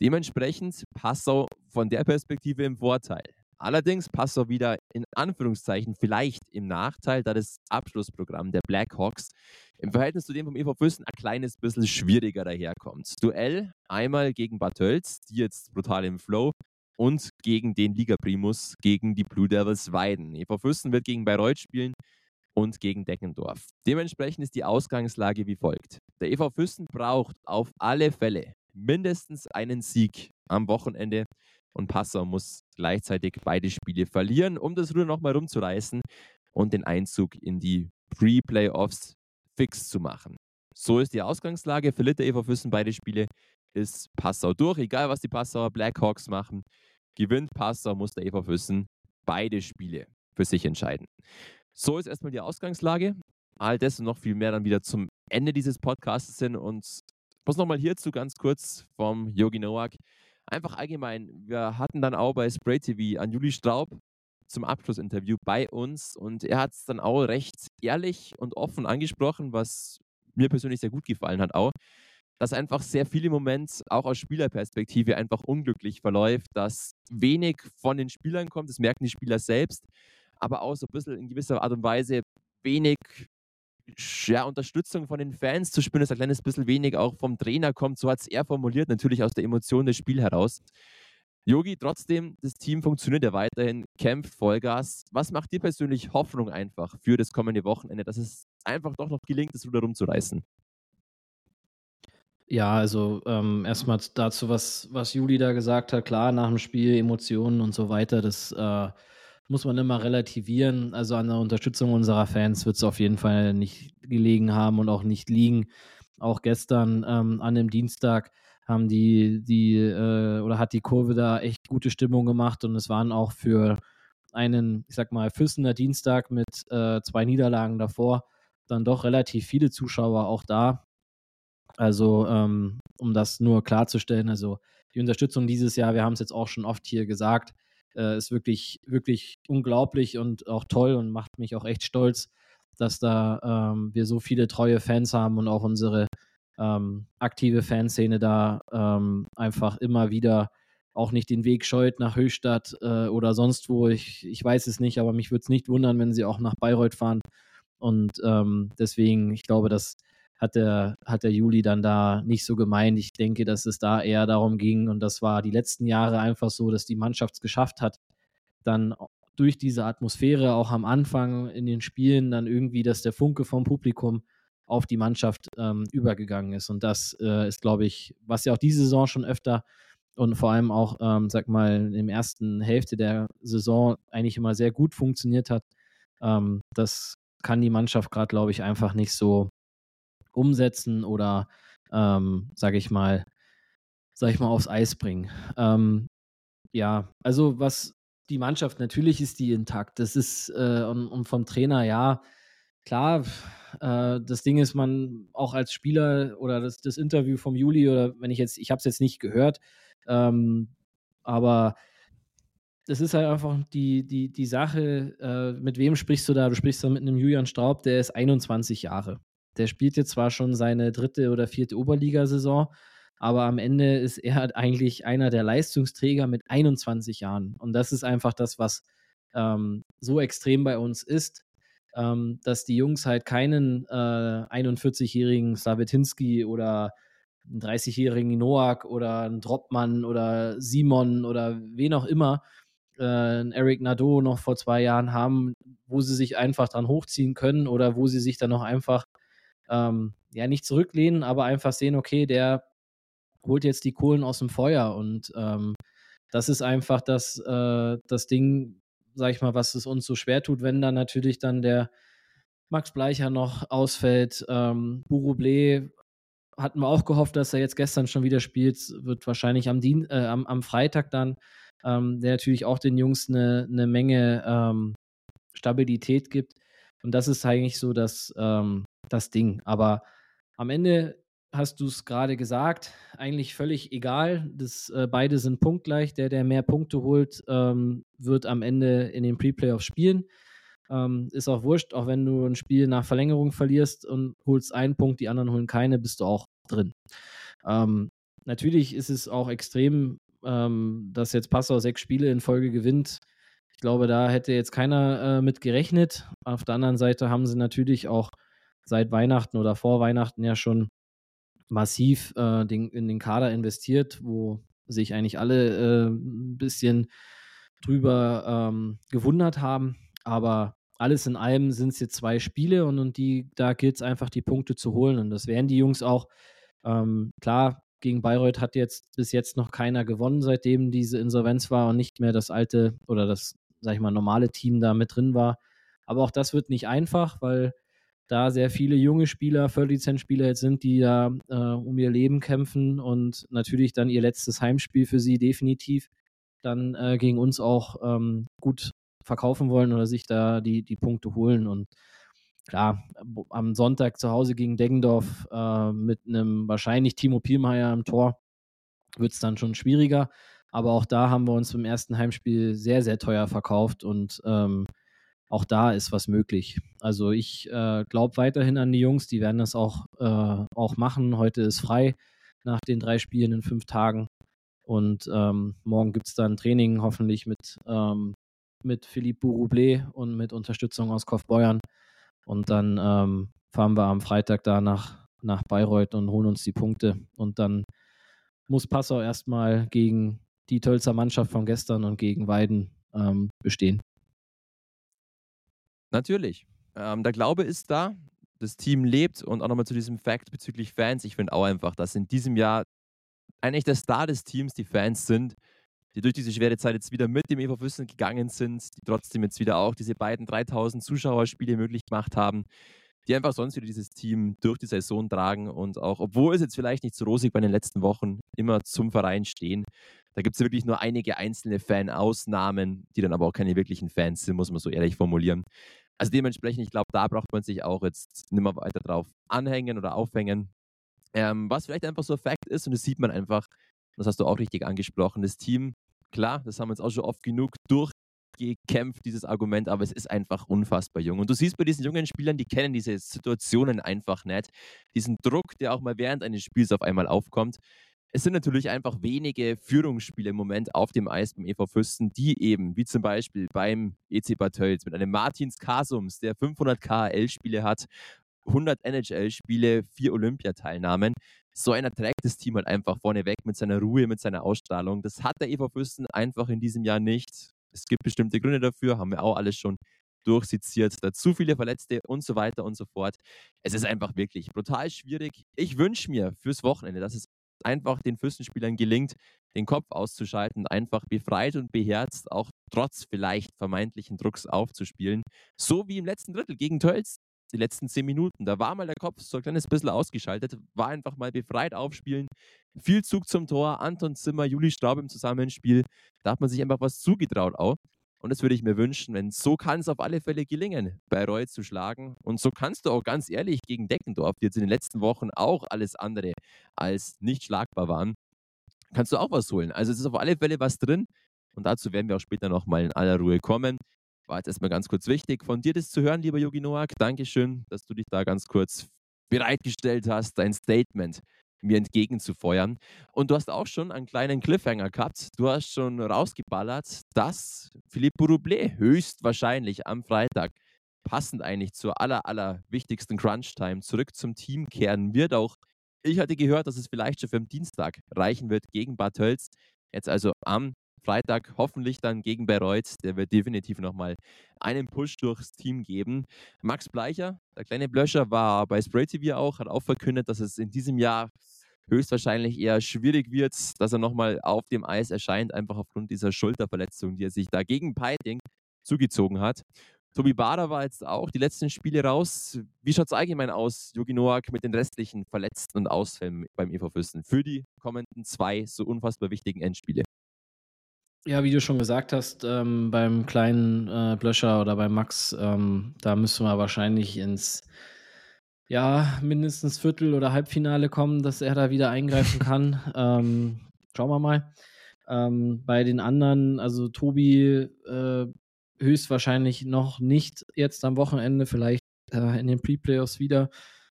Dementsprechend Passau von der Perspektive im Vorteil. Allerdings Passau wieder in Anführungszeichen vielleicht im Nachteil, da das Abschlussprogramm der Blackhawks im Verhältnis zu dem vom EV Fürsten ein kleines bisschen schwieriger daherkommt. Duell einmal gegen Bad Tölz, die jetzt brutal im Flow, und gegen den Liga-Primus, gegen die Blue Devils Weiden. EV Fürsten wird gegen Bayreuth spielen und gegen Deckendorf. Dementsprechend ist die Ausgangslage wie folgt. Der EV Fürsten braucht auf alle Fälle mindestens einen Sieg am Wochenende und Passau muss gleichzeitig beide Spiele verlieren, um das Ruder nochmal rumzureißen und den Einzug in die Pre-Playoffs fix zu machen. So ist die Ausgangslage. Verliert der EV Füssen beide Spiele, ist Passau durch. Egal, was die Passauer Blackhawks machen, gewinnt Passau, muss der EV Füssen beide Spiele für sich entscheiden. So ist erstmal die Ausgangslage. All das und noch viel mehr dann wieder zum Ende dieses Podcasts sind. Und was nochmal hierzu ganz kurz vom Yogi Nowak. Einfach allgemein, wir hatten dann auch bei Spray TV an Juli Straub zum Abschlussinterview bei uns und er hat es dann auch recht ehrlich und offen angesprochen, was mir persönlich sehr gut gefallen hat auch, dass einfach sehr viel im Moment auch aus Spielerperspektive einfach unglücklich verläuft, dass wenig von den Spielern kommt, das merken die Spieler selbst, aber auch so ein bisschen in gewisser Art und Weise wenig ja, Unterstützung von den Fans zu spüren, dass ein kleines bisschen wenig auch vom Trainer kommt. So hat es er formuliert, natürlich aus der Emotion des Spiels heraus. Yogi, trotzdem, das Team funktioniert ja weiterhin, kämpft Vollgas. Was macht dir persönlich Hoffnung einfach für das kommende Wochenende, dass es einfach doch noch gelingt, das Ruder rumzureißen? Ja, also ähm, erstmal dazu, was, was Juli da gesagt hat. Klar, nach dem Spiel, Emotionen und so weiter, das äh, muss man immer relativieren. Also an der Unterstützung unserer Fans wird es auf jeden Fall nicht gelegen haben und auch nicht liegen. Auch gestern ähm, an dem Dienstag haben die, die äh, oder hat die Kurve da echt gute Stimmung gemacht und es waren auch für einen, ich sag mal, Füssener Dienstag mit äh, zwei Niederlagen davor dann doch relativ viele Zuschauer auch da. Also, ähm, um das nur klarzustellen, also die Unterstützung dieses Jahr, wir haben es jetzt auch schon oft hier gesagt, äh, ist wirklich, wirklich unglaublich und auch toll und macht mich auch echt stolz, dass da ähm, wir so viele treue Fans haben und auch unsere ähm, aktive Fanszene da ähm, einfach immer wieder auch nicht den Weg scheut nach Höchstadt äh, oder sonst wo. Ich, ich weiß es nicht, aber mich würde es nicht wundern, wenn sie auch nach Bayreuth fahren. Und ähm, deswegen, ich glaube, das hat der, hat der Juli dann da nicht so gemeint. Ich denke, dass es da eher darum ging und das war die letzten Jahre einfach so, dass die Mannschaft es geschafft hat, dann durch diese Atmosphäre auch am Anfang in den Spielen dann irgendwie, dass der Funke vom Publikum auf die Mannschaft ähm, übergegangen ist. Und das äh, ist, glaube ich, was ja auch diese Saison schon öfter und vor allem auch, ähm, sag mal, der ersten Hälfte der Saison eigentlich immer sehr gut funktioniert hat. Ähm, das kann die Mannschaft gerade, glaube ich, einfach nicht so umsetzen oder, ähm, sage ich mal, sag ich mal, aufs Eis bringen. Ähm, ja, also was die Mannschaft, natürlich ist die intakt. Das ist, äh, und, und, vom Trainer, ja, klar, äh, das Ding ist, man auch als Spieler oder das, das Interview vom Juli oder wenn ich jetzt, ich habe es jetzt nicht gehört, ähm, aber das ist halt einfach die, die, die Sache, äh, mit wem sprichst du da? Du sprichst da mit einem Julian Straub, der ist 21 Jahre. Der spielt jetzt zwar schon seine dritte oder vierte Oberligasaison, aber am Ende ist er halt eigentlich einer der Leistungsträger mit 21 Jahren. Und das ist einfach das, was ähm, so extrem bei uns ist, ähm, dass die Jungs halt keinen äh, 41-jährigen Slavetinski oder einen 30-jährigen Noak oder einen Dropmann oder Simon oder wen auch immer, äh, einen Eric Nadeau noch vor zwei Jahren haben, wo sie sich einfach dran hochziehen können oder wo sie sich dann noch einfach ähm, ja nicht zurücklehnen, aber einfach sehen, okay, der holt jetzt die Kohlen aus dem Feuer und ähm, das ist einfach das, äh, das Ding, sag ich mal, was es uns so schwer tut, wenn dann natürlich dann der Max Bleicher noch ausfällt. Ähm, Buruble hatten wir auch gehofft, dass er jetzt gestern schon wieder spielt, wird wahrscheinlich am, Dien äh, am, am Freitag dann, ähm, der natürlich auch den Jungs eine, eine Menge ähm, Stabilität gibt. Und das ist eigentlich so das, ähm, das Ding. Aber am Ende hast du es gerade gesagt, eigentlich völlig egal. Das, äh, beide sind punktgleich. Der, der mehr Punkte holt, ähm, wird am Ende in den Pre-Playoffs spielen. Ähm, ist auch wurscht, auch wenn du ein Spiel nach Verlängerung verlierst und holst einen Punkt, die anderen holen keine, bist du auch drin. Ähm, natürlich ist es auch extrem, ähm, dass jetzt Passau sechs Spiele in Folge gewinnt. Ich glaube, da hätte jetzt keiner äh, mit gerechnet. Auf der anderen Seite haben sie natürlich auch seit Weihnachten oder vor Weihnachten ja schon massiv äh, den, in den Kader investiert, wo sich eigentlich alle äh, ein bisschen drüber ähm, gewundert haben. Aber alles in allem sind es jetzt zwei Spiele und, und die, da gilt es einfach, die Punkte zu holen. Und das werden die Jungs auch. Ähm, klar, gegen Bayreuth hat jetzt bis jetzt noch keiner gewonnen, seitdem diese Insolvenz war und nicht mehr das alte oder das, sag ich mal, normale Team da mit drin war. Aber auch das wird nicht einfach, weil da sehr viele junge Spieler, Viertlizenz-Spieler jetzt sind, die da äh, um ihr Leben kämpfen und natürlich dann ihr letztes Heimspiel für sie definitiv dann äh, gegen uns auch ähm, gut verkaufen wollen oder sich da die, die Punkte holen. Und klar, am Sonntag zu Hause gegen Deggendorf äh, mit einem wahrscheinlich Timo Pielmeier im Tor wird es dann schon schwieriger. Aber auch da haben wir uns im ersten Heimspiel sehr, sehr teuer verkauft und ähm, auch da ist was möglich. Also ich äh, glaube weiterhin an die Jungs, die werden das auch, äh, auch machen. Heute ist frei nach den drei Spielen in fünf Tagen. Und ähm, morgen gibt es dann Training, hoffentlich mit, ähm, mit Philippe Bourroublé und mit Unterstützung aus Kaufbeuern. Und dann ähm, fahren wir am Freitag da nach, nach Bayreuth und holen uns die Punkte. Und dann muss Passau erstmal gegen die Tölzer Mannschaft von gestern und gegen Weiden ähm, bestehen. Natürlich. Ähm, der Glaube ist da, das Team lebt und auch nochmal zu diesem Fakt bezüglich Fans. Ich finde auch einfach, dass in diesem Jahr eigentlich der Star des Teams die Fans sind, die durch diese schwere Zeit jetzt wieder mit dem EV Füssen gegangen sind, die trotzdem jetzt wieder auch diese beiden 3000 Zuschauerspiele möglich gemacht haben, die einfach sonst wieder dieses Team durch die Saison tragen und auch, obwohl es jetzt vielleicht nicht so rosig bei den letzten Wochen immer zum Verein stehen, da gibt es wirklich nur einige einzelne Fan-Ausnahmen, die dann aber auch keine wirklichen Fans sind, muss man so ehrlich formulieren. Also dementsprechend, ich glaube, da braucht man sich auch jetzt nicht mehr weiter drauf anhängen oder aufhängen. Ähm, was vielleicht einfach so ein Fakt ist, und das sieht man einfach, das hast du auch richtig angesprochen, das Team, klar, das haben wir uns auch schon oft genug durchgekämpft, dieses Argument, aber es ist einfach unfassbar jung. Und du siehst bei diesen jungen Spielern, die kennen diese Situationen einfach nicht. Diesen Druck, der auch mal während eines Spiels auf einmal aufkommt. Es sind natürlich einfach wenige Führungsspiele im Moment auf dem Eis beim EV Fürsten, die eben, wie zum Beispiel beim EC Bad Tölz mit einem Martins Kasums, der 500 KHL-Spiele hat 100 NHL-Spiele, vier Olympiateilnahmen. So einer trägt das Team halt einfach vorneweg mit seiner Ruhe, mit seiner Ausstrahlung. Das hat der EV Fürsten einfach in diesem Jahr nicht. Es gibt bestimmte Gründe dafür, haben wir auch alles schon durchseziert. Da zu viele Verletzte und so weiter und so fort. Es ist einfach wirklich brutal schwierig. Ich wünsche mir fürs Wochenende, dass es einfach den Fürstenspielern gelingt, den Kopf auszuschalten, einfach befreit und beherzt, auch trotz vielleicht vermeintlichen Drucks aufzuspielen. So wie im letzten Drittel gegen Tölz die letzten zehn Minuten. Da war mal der Kopf so ein kleines bisschen ausgeschaltet, war einfach mal befreit aufspielen. Viel Zug zum Tor, Anton Zimmer, Juli Straub im Zusammenspiel. Da hat man sich einfach was zugetraut auch. Und das würde ich mir wünschen, wenn so kann es auf alle Fälle gelingen, Bayreuth zu schlagen. Und so kannst du auch ganz ehrlich gegen Deckendorf, die jetzt in den letzten Wochen auch alles andere als nicht schlagbar waren, kannst du auch was holen. Also es ist auf alle Fälle was drin. Und dazu werden wir auch später nochmal in aller Ruhe kommen. War jetzt erstmal ganz kurz wichtig, von dir das zu hören, lieber Yogi Noak. Dankeschön, dass du dich da ganz kurz bereitgestellt hast, dein Statement mir entgegenzufeuern. Und du hast auch schon einen kleinen Cliffhanger gehabt. Du hast schon rausgeballert, dass Philippe Roublé höchstwahrscheinlich am Freitag passend eigentlich zur aller, aller wichtigsten Crunch-Time zurück zum Team kehren wird. Auch ich hatte gehört, dass es vielleicht schon für den Dienstag reichen wird gegen Bad Tölz. Jetzt also am Freitag hoffentlich dann gegen Bayreuth. Der wird definitiv nochmal einen Push durchs Team geben. Max Bleicher, der kleine Blöscher, war bei Spray TV auch, hat auch verkündet, dass es in diesem Jahr höchstwahrscheinlich eher schwierig wird, dass er nochmal auf dem Eis erscheint, einfach aufgrund dieser Schulterverletzung, die er sich da gegen Peiting zugezogen hat. Tobi Bader war jetzt auch die letzten Spiele raus. Wie schaut es allgemein aus, Jogi Noak, mit den restlichen Verletzten und Ausfällen beim EV Fürsten für die kommenden zwei so unfassbar wichtigen Endspiele? Ja, wie du schon gesagt hast, ähm, beim kleinen äh, Blöscher oder beim Max, ähm, da müssen wir wahrscheinlich ins ja, mindestens Viertel- oder Halbfinale kommen, dass er da wieder eingreifen kann. ähm, schauen wir mal. Ähm, bei den anderen, also Tobi äh, höchstwahrscheinlich noch nicht jetzt am Wochenende, vielleicht äh, in den Pre-Playoffs wieder.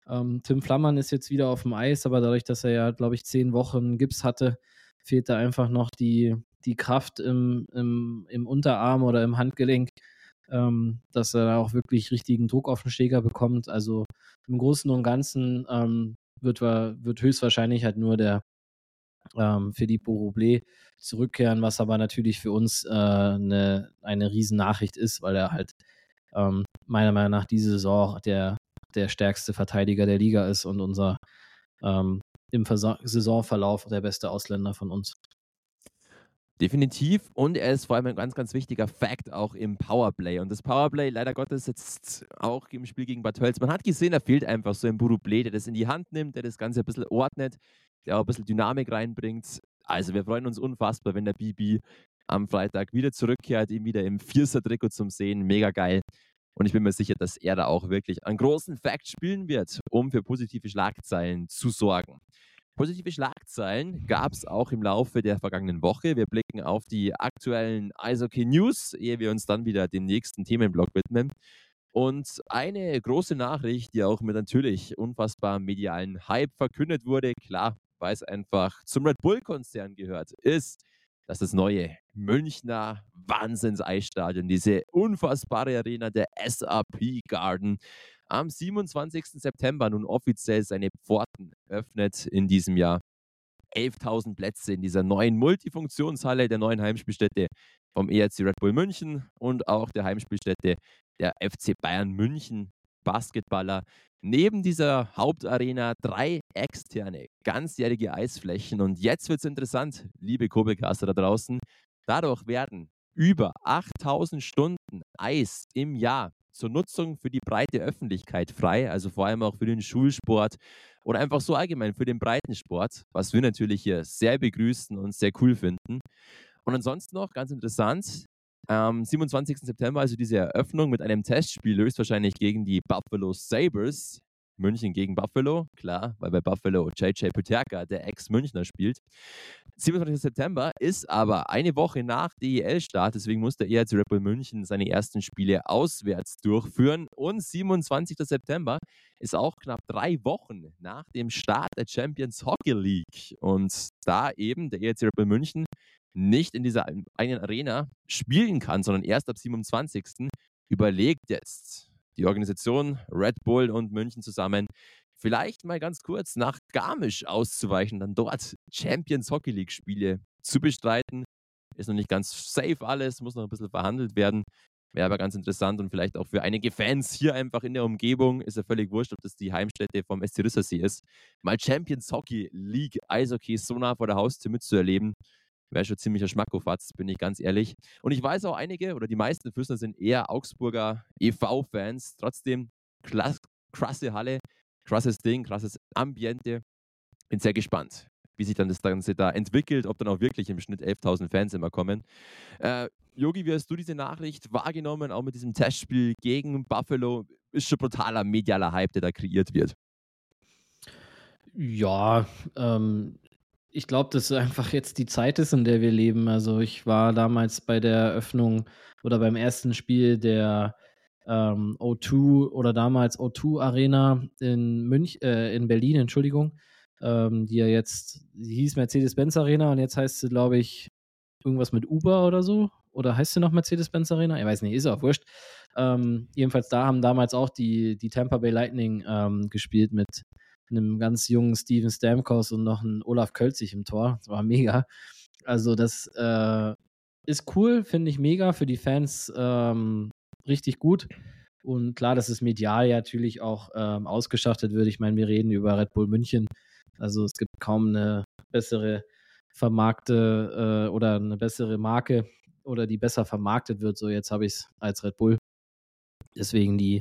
Ähm, Tim Flammann ist jetzt wieder auf dem Eis, aber dadurch, dass er ja, glaube ich, zehn Wochen Gips hatte, fehlt da einfach noch die, die Kraft im, im, im Unterarm oder im Handgelenk, ähm, dass er da auch wirklich richtigen Druck auf den Schläger bekommt. Also im Großen und Ganzen ähm, wird, wird höchstwahrscheinlich halt nur der ähm, Filippo Roublé zurückkehren, was aber natürlich für uns äh, eine, eine Riesennachricht ist, weil er halt ähm, meiner Meinung nach diese Saison der, der stärkste Verteidiger der Liga ist und unser ähm, im Saisonverlauf der beste Ausländer von uns. Definitiv. Und er ist vor allem ein ganz, ganz wichtiger Fact auch im Powerplay. Und das Powerplay, leider Gottes, jetzt auch im Spiel gegen Bad Hölz. Man hat gesehen, er fehlt einfach so ein Buruble, der das in die Hand nimmt, der das Ganze ein bisschen ordnet, der auch ein bisschen Dynamik reinbringt. Also wir freuen uns unfassbar, wenn der Bibi am Freitag wieder zurückkehrt, ihn wieder im Vierser-Trikot zum Sehen. Mega geil. Und ich bin mir sicher, dass er da auch wirklich einen großen Fact spielen wird, um für positive Schlagzeilen zu sorgen. Positive Schlagzeilen gab es auch im Laufe der vergangenen Woche. Wir blicken auf die aktuellen Eishockey News, ehe wir uns dann wieder dem nächsten Themenblock widmen. Und eine große Nachricht, die auch mit natürlich unfassbar medialen Hype verkündet wurde, klar, weil es einfach zum Red Bull-Konzern gehört, ist, dass das neue Münchner Wahnsinns-Eisstadion, diese unfassbare Arena der SAP Garden, am 27. September nun offiziell seine Pforten öffnet in diesem Jahr. 11.000 Plätze in dieser neuen Multifunktionshalle der neuen Heimspielstätte vom ERC Red Bull München und auch der Heimspielstätte der FC Bayern München Basketballer. Neben dieser Hauptarena drei externe, ganzjährige Eisflächen. Und jetzt wird es interessant, liebe Kobelkaster da draußen. Dadurch werden über 8000 Stunden Eis im Jahr zur Nutzung für die breite Öffentlichkeit frei, also vor allem auch für den Schulsport oder einfach so allgemein für den Breitensport, was wir natürlich hier sehr begrüßen und sehr cool finden. Und ansonsten noch ganz interessant, am 27. September also diese Eröffnung mit einem Testspiel höchstwahrscheinlich gegen die Buffalo Sabres. München gegen Buffalo, klar, weil bei Buffalo JJ Puterka, der Ex-Münchner, spielt. 27. September ist aber eine Woche nach DEL-Start, deswegen muss der ERC Red Bull München seine ersten Spiele auswärts durchführen. Und 27. September ist auch knapp drei Wochen nach dem Start der Champions Hockey League. Und da eben der ERC Red Bull München nicht in dieser einen Arena spielen kann, sondern erst ab 27. überlegt jetzt die Organisation Red Bull und München zusammen, vielleicht mal ganz kurz nach Garmisch auszuweichen, dann dort Champions Hockey League Spiele zu bestreiten. Ist noch nicht ganz safe alles, muss noch ein bisschen verhandelt werden. Wäre aber ganz interessant und vielleicht auch für einige Fans hier einfach in der Umgebung, ist ja völlig wurscht, ob das die Heimstätte vom SC Rissersee ist, mal Champions Hockey League Eishockey so nah vor der Haustür mitzuerleben wäre schon ziemlicher Schmackofatz, bin ich ganz ehrlich. Und ich weiß auch, einige oder die meisten Füßner sind eher Augsburger EV-Fans. Trotzdem klass, krasse Halle, krasses Ding, krasses Ambiente. Bin sehr gespannt, wie sich dann das Ganze da entwickelt, ob dann auch wirklich im Schnitt 11.000 Fans immer kommen. Yogi, äh, wie hast du diese Nachricht wahrgenommen, auch mit diesem Testspiel gegen Buffalo? Ist schon brutaler medialer Hype, der da kreiert wird. Ja, ähm, ich glaube, dass einfach jetzt die Zeit ist, in der wir leben. Also ich war damals bei der Eröffnung oder beim ersten Spiel der ähm, O2 oder damals O2 Arena in Münch, äh, in Berlin, Entschuldigung, ähm, die ja jetzt, die hieß Mercedes-Benz Arena und jetzt heißt sie, glaube ich, irgendwas mit Uber oder so. Oder heißt sie noch Mercedes-Benz Arena? Ich weiß nicht, ist auch wurscht. Ähm, jedenfalls da haben damals auch die, die Tampa Bay Lightning ähm, gespielt mit einem ganz jungen Steven Stamkos und noch einen Olaf Kölzig im Tor. Das war mega. Also das äh, ist cool, finde ich mega für die Fans ähm, richtig gut. Und klar, dass es medial ja natürlich auch ähm, ausgeschachtet wird. Ich meine, wir reden über Red Bull München. Also es gibt kaum eine bessere vermarkte äh, oder eine bessere Marke oder die besser vermarktet wird. So, jetzt habe ich es als Red Bull. Deswegen die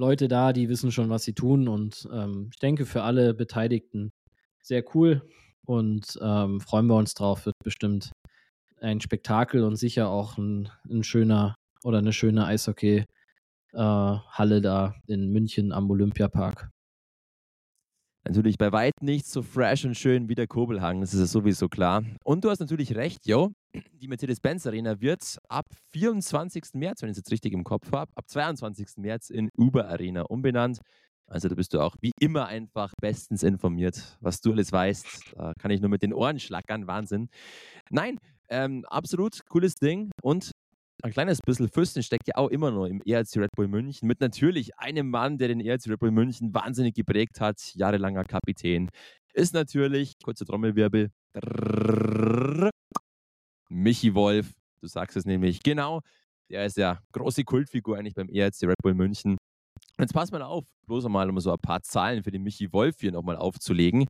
Leute da, die wissen schon, was sie tun. Und ähm, ich denke, für alle Beteiligten sehr cool und ähm, freuen wir uns drauf. Wird bestimmt ein Spektakel und sicher auch ein, ein schöner oder eine schöne Eishockey-Halle äh, da in München am Olympiapark. Natürlich bei weitem nicht so fresh und schön wie der Kobelhang, das ist ja sowieso klar. Und du hast natürlich recht, Jo, die Mercedes-Benz Arena wird ab 24. März, wenn ich es jetzt richtig im Kopf habe, ab 22. März in Uber Arena umbenannt. Also da bist du auch wie immer einfach bestens informiert, was du alles weißt. Da kann ich nur mit den Ohren schlackern, Wahnsinn. Nein, ähm, absolut cooles Ding und ein kleines bisschen Fürsten steckt ja auch immer noch im ERC Red Bull München mit natürlich einem Mann, der den ERC Red Bull München wahnsinnig geprägt hat, jahrelanger Kapitän. Ist natürlich, kurzer Trommelwirbel, Michi Wolf. Du sagst es nämlich genau. Der ist ja große Kultfigur eigentlich beim ERC Red Bull München. Jetzt pass mal auf, bloß einmal, um so ein paar Zahlen für den Michi Wolf hier nochmal aufzulegen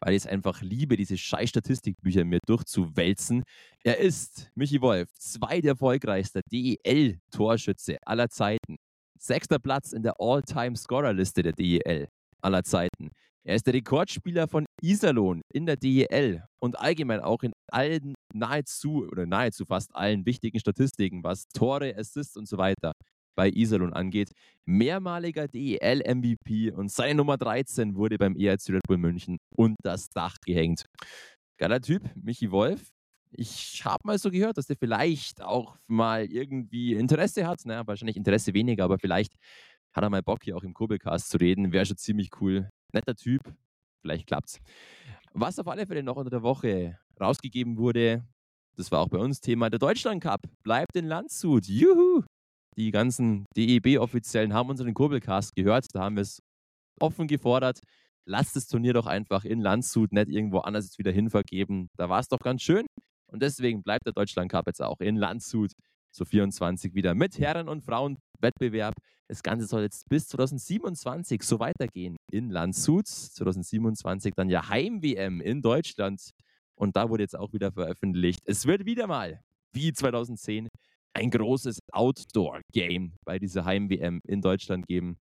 weil ich es einfach liebe, diese scheiß Statistikbücher mir durchzuwälzen. Er ist, Michi Wolf, zweiterfolgreichster DEL-Torschütze aller Zeiten. Sechster Platz in der All-Time-Scorer-Liste der DEL aller Zeiten. Er ist der Rekordspieler von Iserlohn in der DEL und allgemein auch in allen nahezu oder nahezu fast allen wichtigen Statistiken, was Tore, Assists und so weiter bei Iserlohn angeht, mehrmaliger DEL-MVP und seine Nummer 13 wurde beim ERC Red Bull München unter das Dach gehängt. Geiler Typ, Michi Wolf. Ich habe mal so gehört, dass der vielleicht auch mal irgendwie Interesse hat. Naja, wahrscheinlich Interesse weniger, aber vielleicht hat er mal Bock, hier auch im Kurbelcast zu reden. Wäre schon ziemlich cool. Netter Typ. Vielleicht klappt's. Was auf alle Fälle noch unter der Woche rausgegeben wurde, das war auch bei uns Thema, der Deutschland Cup bleibt in Landshut. Juhu! Die ganzen DEB-Offiziellen haben unseren Kurbelcast gehört. Da haben wir es offen gefordert. Lasst das Turnier doch einfach in Landshut, nicht irgendwo anders jetzt wieder hinvergeben. Da war es doch ganz schön. Und deswegen bleibt der Deutschland Cup jetzt auch in Landshut zu 24 wieder mit Herren- und Frauenwettbewerb. Das Ganze soll jetzt bis 2027 so weitergehen in Landshut. 2027 dann ja Heim-WM in Deutschland. Und da wurde jetzt auch wieder veröffentlicht. Es wird wieder mal, wie 2010, ein großes Outdoor-Game bei dieser Heim-WM in Deutschland geben.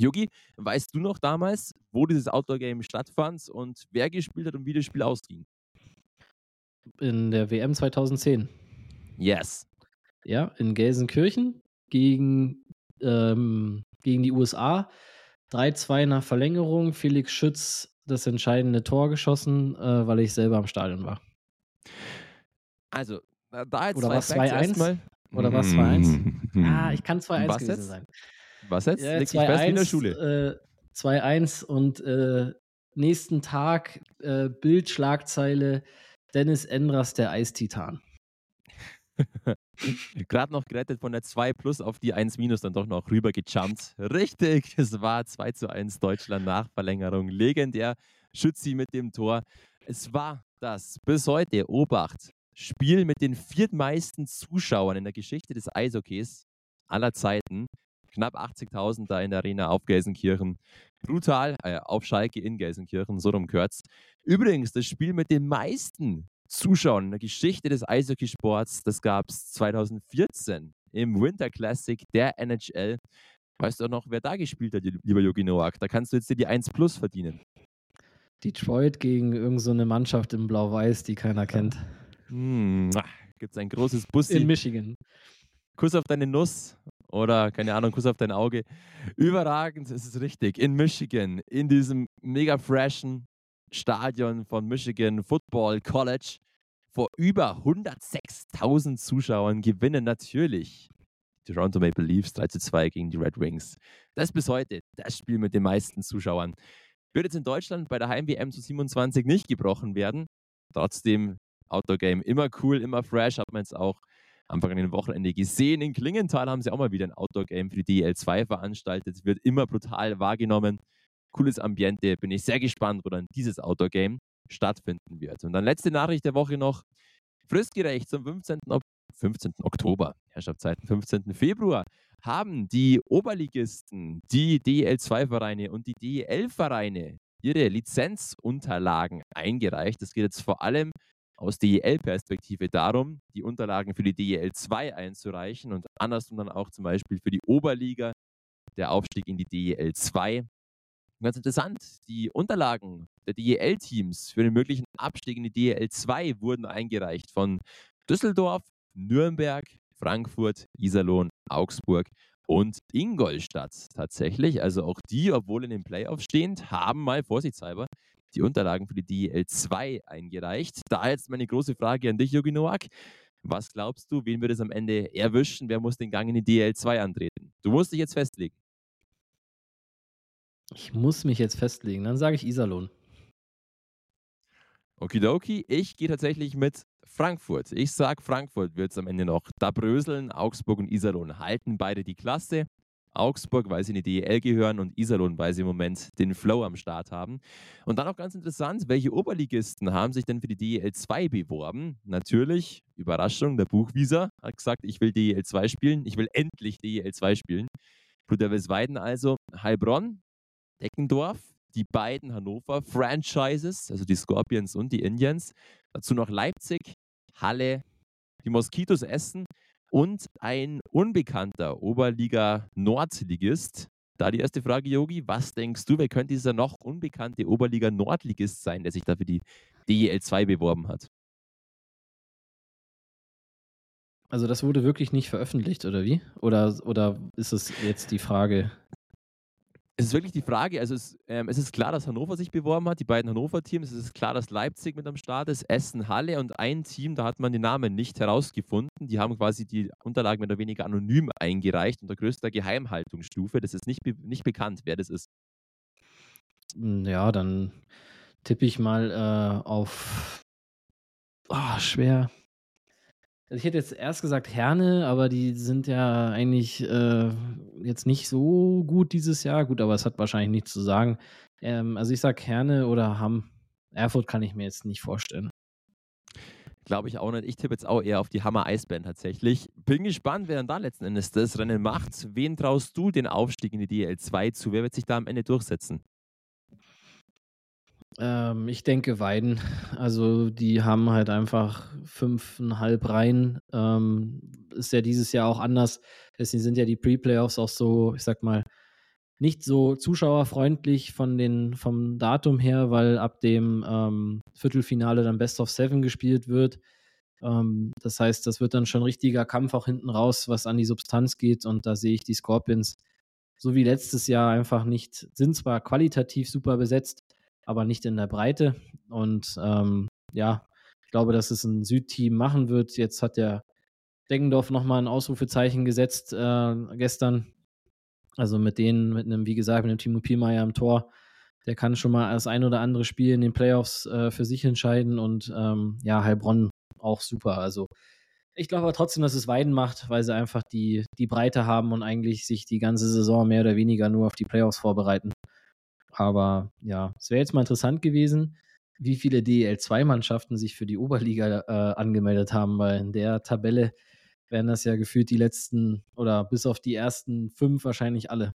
Yogi, weißt du noch damals, wo dieses Outdoor-Game stattfand und wer gespielt hat und wie das Spiel ausging? In der WM 2010. Yes. Ja, in Gelsenkirchen gegen, ähm, gegen die USA. 3-2 nach Verlängerung. Felix Schütz das entscheidende Tor geschossen, äh, weil ich selber am Stadion war. Also, da jetzt Oder was 2-1? Oder was 2-1? ah, ich kann 2-1 gewesen jetzt? sein. Was jetzt? Ja, Leg dich fest wie in der Schule. Äh, 2-1 und äh, nächsten Tag äh, Bildschlagzeile Dennis Endras, der Eistitan. Gerade noch gerettet von der 2 plus auf die 1 minus dann doch noch rüber gejumpt. Richtig, es war 2 zu 1 Deutschland nach Verlängerung. Legendär, Schützi mit dem Tor. Es war das bis heute, Obacht, Spiel mit den viertmeisten Zuschauern in der Geschichte des Eishockeys aller Zeiten. Knapp 80.000 da in der Arena auf Gelsenkirchen. Brutal, äh, auf Schalke in Gelsenkirchen, so rum gehört's. Übrigens, das Spiel mit den meisten Zuschauern in der Geschichte des Eishockeysports, das gab es 2014 im Winter Classic der NHL. Weißt du auch noch, wer da gespielt hat, lieber Jogi Noak? Da kannst du jetzt dir die 1 Plus verdienen. Detroit gegen irgendeine so Mannschaft im Blau-Weiß, die keiner kennt. Hm, Gibt es ein großes Bussi. In Michigan. Kuss auf deine Nuss oder, keine Ahnung, Kuss auf dein Auge. Überragend, es ist richtig. In Michigan, in diesem mega freshen Stadion von Michigan Football College, vor über 106.000 Zuschauern gewinnen natürlich die Toronto Maple Leafs 3 zu 2 gegen die Red Wings. Das ist bis heute das Spiel mit den meisten Zuschauern. Wird jetzt in Deutschland bei der Heim-WM zu 27 nicht gebrochen werden. Trotzdem Outdoor-Game immer cool, immer fresh. Hat man jetzt auch am vergangenen Wochenende gesehen. In Klingenthal haben sie auch mal wieder ein Outdoor-Game für die DL2 veranstaltet. Wird immer brutal wahrgenommen. Cooles Ambiente. Bin ich sehr gespannt, wo dann dieses Outdoor-Game stattfinden wird. Und dann letzte Nachricht der Woche noch. Fristgerecht zum 15. Ok 15. Oktober, Herrschaftszeiten, 15. Februar, haben die Oberligisten, die DL2-Vereine und die DEL-Vereine ihre Lizenzunterlagen eingereicht. Es geht jetzt vor allem aus DEL-Perspektive darum, die Unterlagen für die DEL 2 einzureichen und andersrum dann auch zum Beispiel für die Oberliga, der Aufstieg in die DEL 2. Ganz interessant, die Unterlagen der DEL-Teams für den möglichen Abstieg in die DEL 2 wurden eingereicht von Düsseldorf, Nürnberg, Frankfurt, Iserlohn, Augsburg und Ingolstadt tatsächlich. Also auch die, obwohl in den Playoffs stehend, haben mal vorsichtshalber die Unterlagen für die DL2 eingereicht. Da jetzt meine große Frage an dich, Jogi Noak. Was glaubst du, wen wird es am Ende erwischen? Wer muss den Gang in die DL2 antreten? Du musst dich jetzt festlegen. Ich muss mich jetzt festlegen. Dann sage ich Iserlohn. Okidoki, ich gehe tatsächlich mit Frankfurt. Ich sage, Frankfurt wird es am Ende noch. Da bröseln Augsburg und Iserlohn halten beide die Klasse. Augsburg, weil sie in die DEL gehören und Iserlohn, weil sie im Moment den Flow am Start haben. Und dann auch ganz interessant, welche Oberligisten haben sich denn für die DEL 2 beworben? Natürlich, Überraschung, der Buchwieser hat gesagt, ich will DEL 2 spielen, ich will endlich DEL 2 spielen. Weiden also, Heilbronn, Deckendorf, die beiden Hannover Franchises, also die Scorpions und die Indians. Dazu noch Leipzig, Halle, die Moskitos Essen und ein unbekannter Oberliga-Nordligist, Da die erste Frage, Yogi, was denkst du, wer könnte dieser noch unbekannte Oberliga-Nordligist sein, der sich da für die DEL 2 beworben hat? Also das wurde wirklich nicht veröffentlicht, oder wie? Oder, oder ist es jetzt die Frage? Es ist wirklich die Frage, also es, ähm, es, ist klar, dass Hannover sich beworben hat, die beiden Hannover-Teams. Es ist klar, dass Leipzig mit am Start ist, Essen, Halle und ein Team, da hat man den Namen nicht herausgefunden. Die haben quasi die Unterlagen mehr oder weniger anonym eingereicht unter größter Geheimhaltungsstufe. Das ist nicht, nicht bekannt, wer das ist. Hm, ja, dann tippe ich mal äh, auf. Oh, schwer. Also ich hätte jetzt erst gesagt Herne, aber die sind ja eigentlich äh, jetzt nicht so gut dieses Jahr. Gut, aber es hat wahrscheinlich nichts zu sagen. Ähm, also ich sage Herne oder Hamm. Erfurt kann ich mir jetzt nicht vorstellen. Glaube ich auch nicht. Ich tippe jetzt auch eher auf die Hammer Eisbären tatsächlich. Bin gespannt, wer dann da letzten Endes das Rennen macht. Wen traust du den Aufstieg in die DL2 zu? Wer wird sich da am Ende durchsetzen? Ähm, ich denke Weiden. Also die haben halt einfach fünfeinhalb Reihen. Ähm, ist ja dieses Jahr auch anders. Deswegen sind ja die Pre-Playoffs auch so, ich sag mal, nicht so zuschauerfreundlich von den, vom Datum her, weil ab dem ähm, Viertelfinale dann Best of Seven gespielt wird. Ähm, das heißt, das wird dann schon richtiger Kampf auch hinten raus, was an die Substanz geht. Und da sehe ich die Scorpions so wie letztes Jahr einfach nicht, sind zwar qualitativ super besetzt, aber nicht in der Breite. Und ähm, ja, ich glaube, dass es ein Südteam machen wird. Jetzt hat der Deggendorf nochmal ein Ausrufezeichen gesetzt äh, gestern. Also mit denen, mit einem, wie gesagt, mit einem Timo Pielmeier am Tor. Der kann schon mal das ein oder andere Spiel in den Playoffs äh, für sich entscheiden. Und ähm, ja, Heilbronn auch super. Also ich glaube aber trotzdem, dass es Weiden macht, weil sie einfach die, die Breite haben und eigentlich sich die ganze Saison mehr oder weniger nur auf die Playoffs vorbereiten. Aber ja, es wäre jetzt mal interessant gewesen, wie viele DEL2-Mannschaften sich für die Oberliga äh, angemeldet haben, weil in der Tabelle wären das ja gefühlt die letzten oder bis auf die ersten fünf wahrscheinlich alle.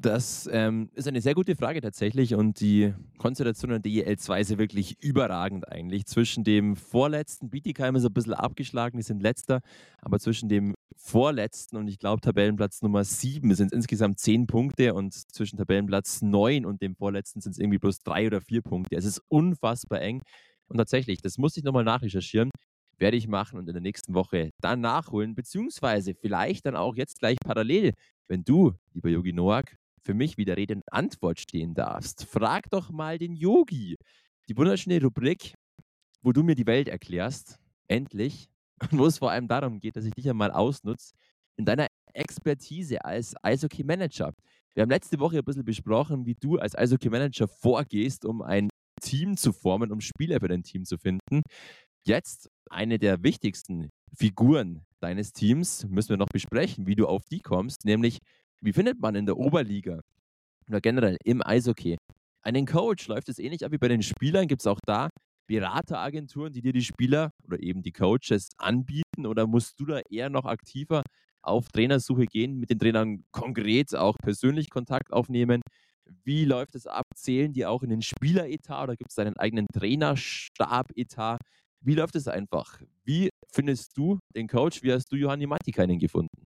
Das ähm, ist eine sehr gute Frage tatsächlich und die Konstellation an DEL2 ist ja wirklich überragend eigentlich. Zwischen dem vorletzten, Bietigheim ist ein bisschen abgeschlagen, die sind letzter, aber zwischen dem vorletzten und ich glaube Tabellenplatz Nummer 7 sind es insgesamt 10 Punkte und zwischen Tabellenplatz 9 und dem vorletzten sind es irgendwie bloß 3 oder 4 Punkte. Es ist unfassbar eng und tatsächlich, das muss ich nochmal nachrecherchieren werde ich machen und in der nächsten Woche dann nachholen, beziehungsweise vielleicht dann auch jetzt gleich parallel, wenn du, lieber Yogi Noak, für mich wieder Rede und Antwort stehen darfst. Frag doch mal den Yogi. Die wunderschöne Rubrik, wo du mir die Welt erklärst, endlich, wo es vor allem darum geht, dass ich dich einmal ausnutze in deiner Expertise als Eishockey-Manager. Wir haben letzte Woche ein bisschen besprochen, wie du als Eishockey-Manager vorgehst, um ein Team zu formen, um Spieler für dein Team zu finden. Jetzt eine der wichtigsten Figuren deines Teams müssen wir noch besprechen, wie du auf die kommst, nämlich wie findet man in der Oberliga oder generell im Eishockey einen Coach? Läuft es ähnlich ab wie bei den Spielern? Gibt es auch da Berateragenturen, die dir die Spieler oder eben die Coaches anbieten? Oder musst du da eher noch aktiver auf Trainersuche gehen, mit den Trainern konkret auch persönlich Kontakt aufnehmen? Wie läuft es ab? Zählen die auch in den Spieleretat oder gibt es deinen eigenen Trainerstab-Etat? Wie läuft es einfach? Wie findest du den Coach? Wie hast du Johanni Matikainen gefunden?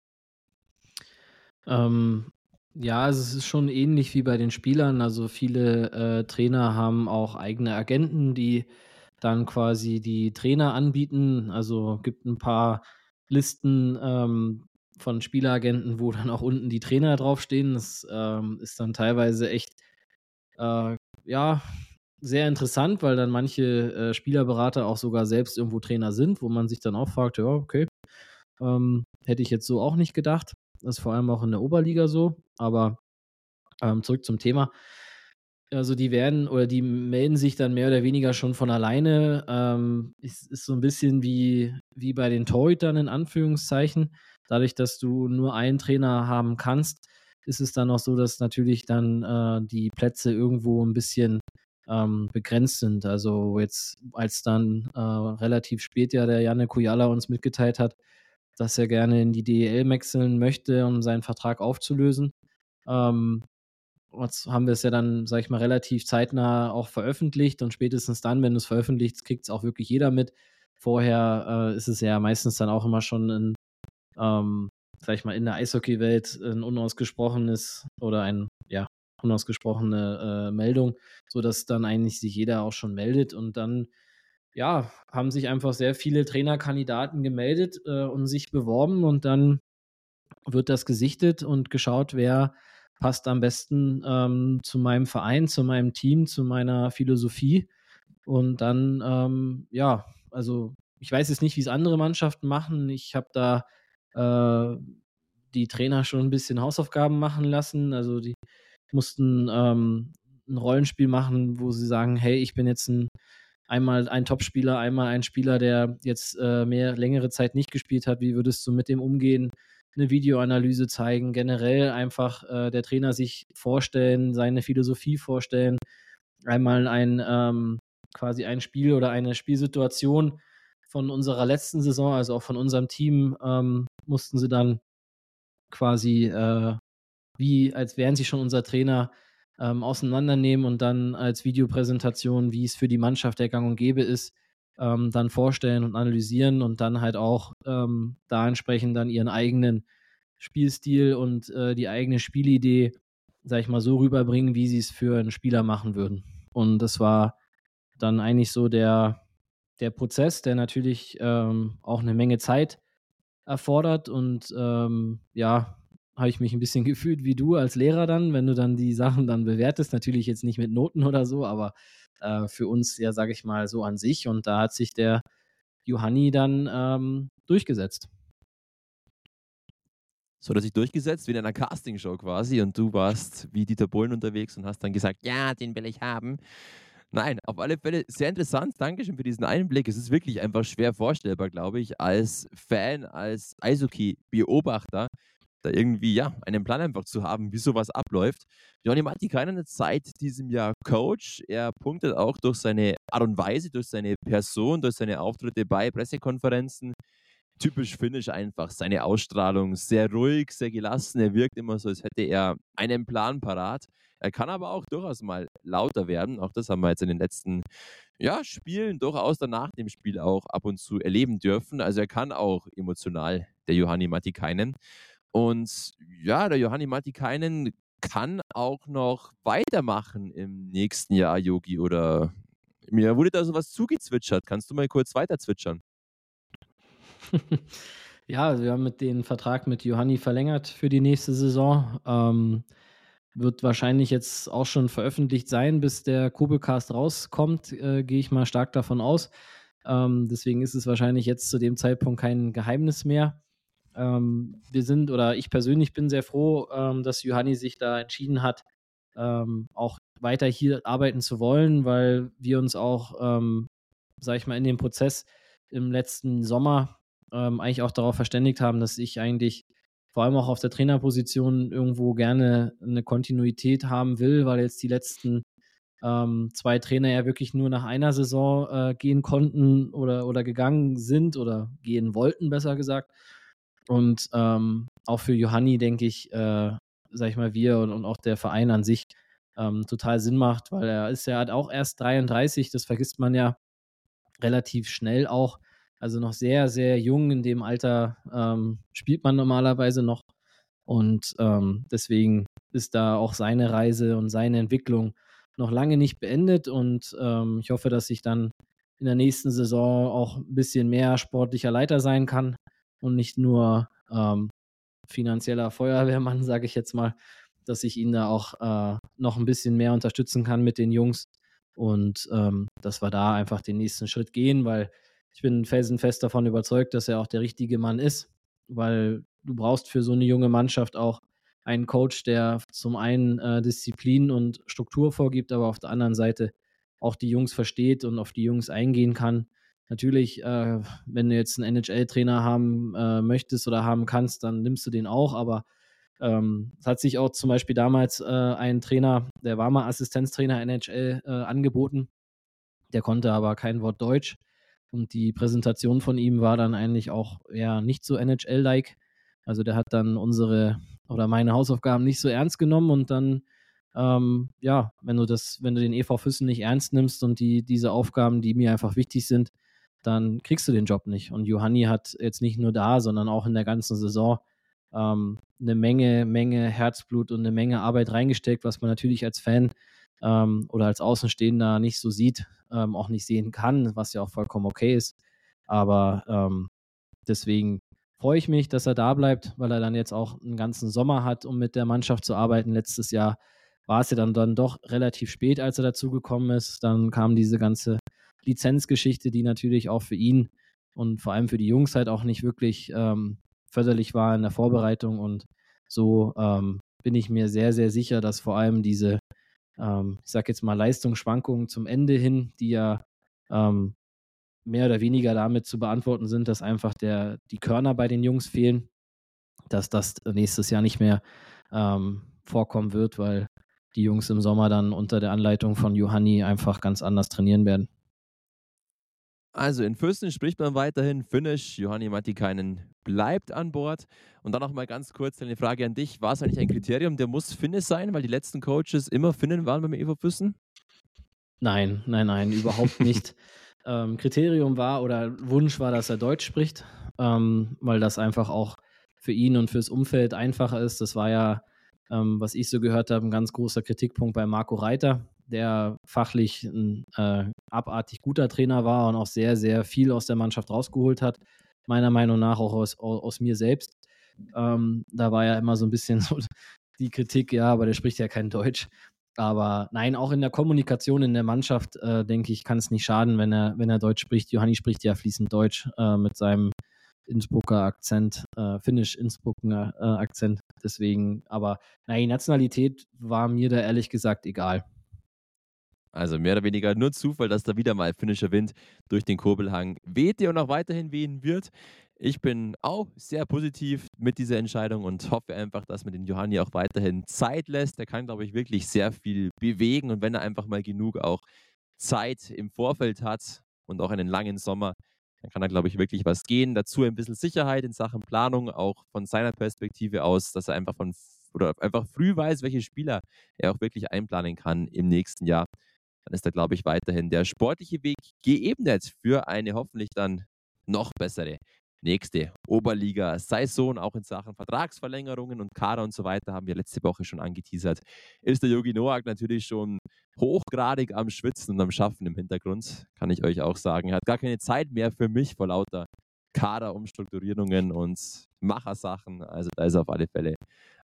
Ähm, ja, also es ist schon ähnlich wie bei den Spielern. Also viele äh, Trainer haben auch eigene Agenten, die dann quasi die Trainer anbieten. Also gibt ein paar Listen ähm, von Spieleragenten, wo dann auch unten die Trainer draufstehen. Das ähm, ist dann teilweise echt, äh, ja, sehr interessant, weil dann manche äh, Spielerberater auch sogar selbst irgendwo Trainer sind, wo man sich dann auch fragt, ja, okay, ähm, hätte ich jetzt so auch nicht gedacht. Das ist vor allem auch in der Oberliga so. Aber ähm, zurück zum Thema. Also die werden oder die melden sich dann mehr oder weniger schon von alleine. Ähm, ist, ist so ein bisschen wie, wie bei den Torhütern in Anführungszeichen. Dadurch, dass du nur einen Trainer haben kannst, ist es dann auch so, dass natürlich dann äh, die Plätze irgendwo ein bisschen ähm, begrenzt sind. Also jetzt, als dann äh, relativ spät ja der Janne Kujala uns mitgeteilt hat, dass er gerne in die DEL wechseln möchte, um seinen Vertrag aufzulösen. Ähm, jetzt haben wir es ja dann, sag ich mal, relativ zeitnah auch veröffentlicht und spätestens dann, wenn du es veröffentlicht, kriegt es auch wirklich jeder mit. Vorher äh, ist es ja meistens dann auch immer schon in ähm, sag ich mal, in der Eishockeywelt ein unausgesprochenes oder ein, ja, unausgesprochene äh, Meldung, sodass dann eigentlich sich jeder auch schon meldet und dann ja, haben sich einfach sehr viele Trainerkandidaten gemeldet äh, und sich beworben und dann wird das gesichtet und geschaut, wer passt am besten ähm, zu meinem Verein, zu meinem Team, zu meiner Philosophie. Und dann, ähm, ja, also ich weiß jetzt nicht, wie es andere Mannschaften machen. Ich habe da äh, die Trainer schon ein bisschen Hausaufgaben machen lassen. Also die mussten ähm, ein Rollenspiel machen, wo sie sagen, hey, ich bin jetzt ein einmal ein Topspieler, einmal ein Spieler, der jetzt äh, mehr längere Zeit nicht gespielt hat. Wie würdest du mit dem umgehen? Eine Videoanalyse zeigen, generell einfach äh, der Trainer sich vorstellen, seine Philosophie vorstellen, einmal ein ähm, quasi ein Spiel oder eine Spielsituation von unserer letzten Saison, also auch von unserem Team, ähm, mussten sie dann quasi äh, wie, als wären sie schon unser Trainer, ähm, auseinandernehmen und dann als Videopräsentation, wie es für die Mannschaft der Gang und Gäbe ist, ähm, dann vorstellen und analysieren und dann halt auch ähm, da entsprechend dann ihren eigenen Spielstil und äh, die eigene Spielidee, sag ich mal, so rüberbringen, wie sie es für einen Spieler machen würden. Und das war dann eigentlich so der, der Prozess, der natürlich ähm, auch eine Menge Zeit erfordert und ähm, ja, habe ich mich ein bisschen gefühlt wie du als Lehrer dann, wenn du dann die Sachen dann bewertest. Natürlich jetzt nicht mit Noten oder so, aber äh, für uns ja, sage ich mal, so an sich. Und da hat sich der Johanni dann ähm, durchgesetzt. So, dass sich durchgesetzt wie in einer Castingshow quasi und du warst wie Dieter Bohlen unterwegs und hast dann gesagt, ja, den will ich haben. Nein, auf alle Fälle sehr interessant. Dankeschön für diesen Einblick. Es ist wirklich einfach schwer vorstellbar, glaube ich, als Fan, als Eishockey-Beobachter, da irgendwie, ja, einen Plan einfach zu haben, wie sowas abläuft. Johnny Matikainen ist seit diesem Jahr Coach. Er punktet auch durch seine Art und Weise, durch seine Person, durch seine Auftritte bei Pressekonferenzen. Typisch finnisch einfach, seine Ausstrahlung, sehr ruhig, sehr gelassen. Er wirkt immer so, als hätte er einen Plan parat. Er kann aber auch durchaus mal lauter werden. Auch das haben wir jetzt in den letzten ja, Spielen durchaus dann nach dem Spiel auch ab und zu erleben dürfen. Also er kann auch emotional, der Johanni Matikainen. Und ja, der Johanni Matikainen kann auch noch weitermachen im nächsten Jahr, Yogi. Oder mir wurde da sowas zugezwitschert. Kannst du mal kurz weiter zwitschern? ja, also wir haben mit den Vertrag mit Johanni verlängert für die nächste Saison. Ähm, wird wahrscheinlich jetzt auch schon veröffentlicht sein, bis der Kobelcast rauskommt, äh, gehe ich mal stark davon aus. Ähm, deswegen ist es wahrscheinlich jetzt zu dem Zeitpunkt kein Geheimnis mehr. Ähm, wir sind, oder ich persönlich bin sehr froh, ähm, dass Johanni sich da entschieden hat, ähm, auch weiter hier arbeiten zu wollen, weil wir uns auch, ähm, sag ich mal, in dem Prozess im letzten Sommer ähm, eigentlich auch darauf verständigt haben, dass ich eigentlich vor allem auch auf der Trainerposition irgendwo gerne eine Kontinuität haben will, weil jetzt die letzten ähm, zwei Trainer ja wirklich nur nach einer Saison äh, gehen konnten oder, oder gegangen sind oder gehen wollten, besser gesagt. Und ähm, auch für Johanni, denke ich, äh, sag ich mal, wir und, und auch der Verein an sich ähm, total Sinn macht, weil er ist ja halt auch erst 33, das vergisst man ja relativ schnell auch. Also noch sehr, sehr jung in dem Alter ähm, spielt man normalerweise noch. Und ähm, deswegen ist da auch seine Reise und seine Entwicklung noch lange nicht beendet. Und ähm, ich hoffe, dass ich dann in der nächsten Saison auch ein bisschen mehr sportlicher Leiter sein kann und nicht nur ähm, finanzieller Feuerwehrmann, sage ich jetzt mal, dass ich ihn da auch äh, noch ein bisschen mehr unterstützen kann mit den Jungs und ähm, dass wir da einfach den nächsten Schritt gehen, weil ich bin felsenfest davon überzeugt, dass er auch der richtige Mann ist, weil du brauchst für so eine junge Mannschaft auch einen Coach, der zum einen äh, Disziplin und Struktur vorgibt, aber auf der anderen Seite auch die Jungs versteht und auf die Jungs eingehen kann Natürlich, äh, wenn du jetzt einen NHL-Trainer haben äh, möchtest oder haben kannst, dann nimmst du den auch, aber ähm, es hat sich auch zum Beispiel damals äh, ein Trainer, der war mal Assistenztrainer NHL äh, angeboten, der konnte aber kein Wort Deutsch und die Präsentation von ihm war dann eigentlich auch eher nicht so NHL-like. Also der hat dann unsere oder meine Hausaufgaben nicht so ernst genommen und dann ähm, ja, wenn du das, wenn du den EV Füssen nicht ernst nimmst und die, diese Aufgaben, die mir einfach wichtig sind, dann kriegst du den Job nicht. Und Johanni hat jetzt nicht nur da, sondern auch in der ganzen Saison ähm, eine Menge, Menge Herzblut und eine Menge Arbeit reingesteckt, was man natürlich als Fan ähm, oder als Außenstehender nicht so sieht, ähm, auch nicht sehen kann, was ja auch vollkommen okay ist. Aber ähm, deswegen freue ich mich, dass er da bleibt, weil er dann jetzt auch einen ganzen Sommer hat, um mit der Mannschaft zu arbeiten. Letztes Jahr war es ja dann, dann doch relativ spät, als er dazugekommen ist. Dann kam diese ganze Lizenzgeschichte, die natürlich auch für ihn und vor allem für die Jungs halt auch nicht wirklich ähm, förderlich war in der Vorbereitung. Und so ähm, bin ich mir sehr, sehr sicher, dass vor allem diese, ähm, ich sag jetzt mal, Leistungsschwankungen zum Ende hin, die ja ähm, mehr oder weniger damit zu beantworten sind, dass einfach der, die Körner bei den Jungs fehlen, dass das nächstes Jahr nicht mehr ähm, vorkommen wird, weil die Jungs im Sommer dann unter der Anleitung von Johanni einfach ganz anders trainieren werden. Also in Fürsten spricht man weiterhin Finnisch. Johanni Mattikainen bleibt an Bord. Und dann noch mal ganz kurz eine Frage an dich. War es eigentlich ein Kriterium, der muss Finnisch sein, weil die letzten Coaches immer Finnen waren beim EV Füssen? Nein, nein, nein, überhaupt nicht. ähm, Kriterium war oder Wunsch war, dass er Deutsch spricht, ähm, weil das einfach auch für ihn und fürs Umfeld einfacher ist. Das war ja, ähm, was ich so gehört habe, ein ganz großer Kritikpunkt bei Marco Reiter, der fachlich ein äh, abartig guter Trainer war und auch sehr, sehr viel aus der Mannschaft rausgeholt hat. Meiner Meinung nach auch aus, aus mir selbst. Ähm, da war ja immer so ein bisschen so die Kritik, ja, aber der spricht ja kein Deutsch. Aber nein, auch in der Kommunikation in der Mannschaft, äh, denke ich, kann es nicht schaden, wenn er, wenn er Deutsch spricht. Johanni spricht ja fließend Deutsch äh, mit seinem Innsbrucker Akzent, äh, Finnisch-Innsbrucker äh, Akzent. Deswegen, aber nein, Nationalität war mir da ehrlich gesagt egal. Also mehr oder weniger nur Zufall, dass da wieder mal finnischer Wind durch den Kurbelhang wehte und auch weiterhin wehen wird. Ich bin auch sehr positiv mit dieser Entscheidung und hoffe einfach, dass man den Johanni auch weiterhin Zeit lässt. Er kann, glaube ich, wirklich sehr viel bewegen und wenn er einfach mal genug auch Zeit im Vorfeld hat und auch einen langen Sommer, dann kann er, glaube ich, wirklich was gehen. Dazu ein bisschen Sicherheit in Sachen Planung, auch von seiner Perspektive aus, dass er einfach von oder einfach früh weiß, welche Spieler er auch wirklich einplanen kann im nächsten Jahr. Dann ist da, glaube ich, weiterhin der sportliche Weg geebnet für eine hoffentlich dann noch bessere nächste Oberliga-Saison, auch in Sachen Vertragsverlängerungen und Kader und so weiter, haben wir letzte Woche schon angeteasert, ist der Yogi Noak natürlich schon hochgradig am Schwitzen und am Schaffen im Hintergrund, kann ich euch auch sagen. Er hat gar keine Zeit mehr für mich vor lauter Kaderumstrukturierungen und Machersachen. Also da ist auf alle Fälle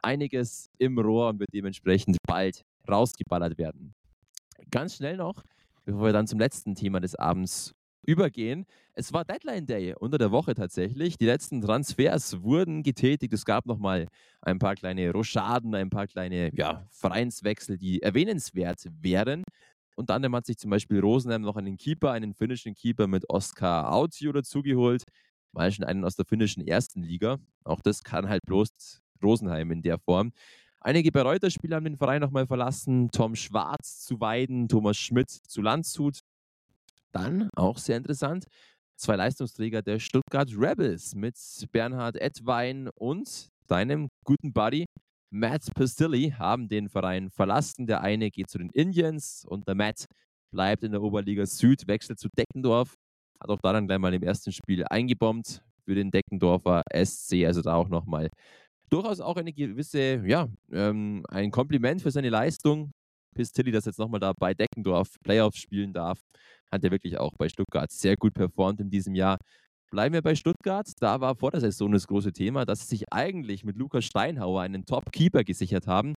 einiges im Rohr und wird dementsprechend bald rausgeballert werden. Ganz schnell noch, bevor wir dann zum letzten Thema des Abends übergehen. Es war Deadline Day unter der Woche tatsächlich. Die letzten Transfers wurden getätigt. Es gab nochmal ein paar kleine Rochaden, ein paar kleine ja, Vereinswechsel, die erwähnenswert wären. Unter anderem hat sich zum Beispiel Rosenheim noch einen Keeper, einen finnischen Keeper mit Oskar Autio dazugeholt. Mal schon einen aus der finnischen ersten Liga. Auch das kann halt bloß Rosenheim in der Form. Einige Bereuter-Spieler haben den Verein nochmal verlassen. Tom Schwarz zu Weiden, Thomas Schmidt zu Landshut. Dann, auch sehr interessant, zwei Leistungsträger der Stuttgart Rebels mit Bernhard Edwein und seinem guten Buddy Matt Pastilli haben den Verein verlassen. Der eine geht zu den Indians und der Matt bleibt in der Oberliga Süd, wechselt zu Deckendorf. Hat auch da dann gleich mal im ersten Spiel eingebombt für den Deckendorfer SC. Also da auch nochmal durchaus auch eine gewisse, ja, ähm, ein Kompliment für seine Leistung. Pistilli, das jetzt nochmal da bei Deckendorf Playoffs spielen darf hat er wirklich auch bei Stuttgart sehr gut performt in diesem Jahr. Bleiben wir bei Stuttgart. Da war vor der Saison das große Thema, dass sie sich eigentlich mit Lukas Steinhauer einen Top-Keeper gesichert haben.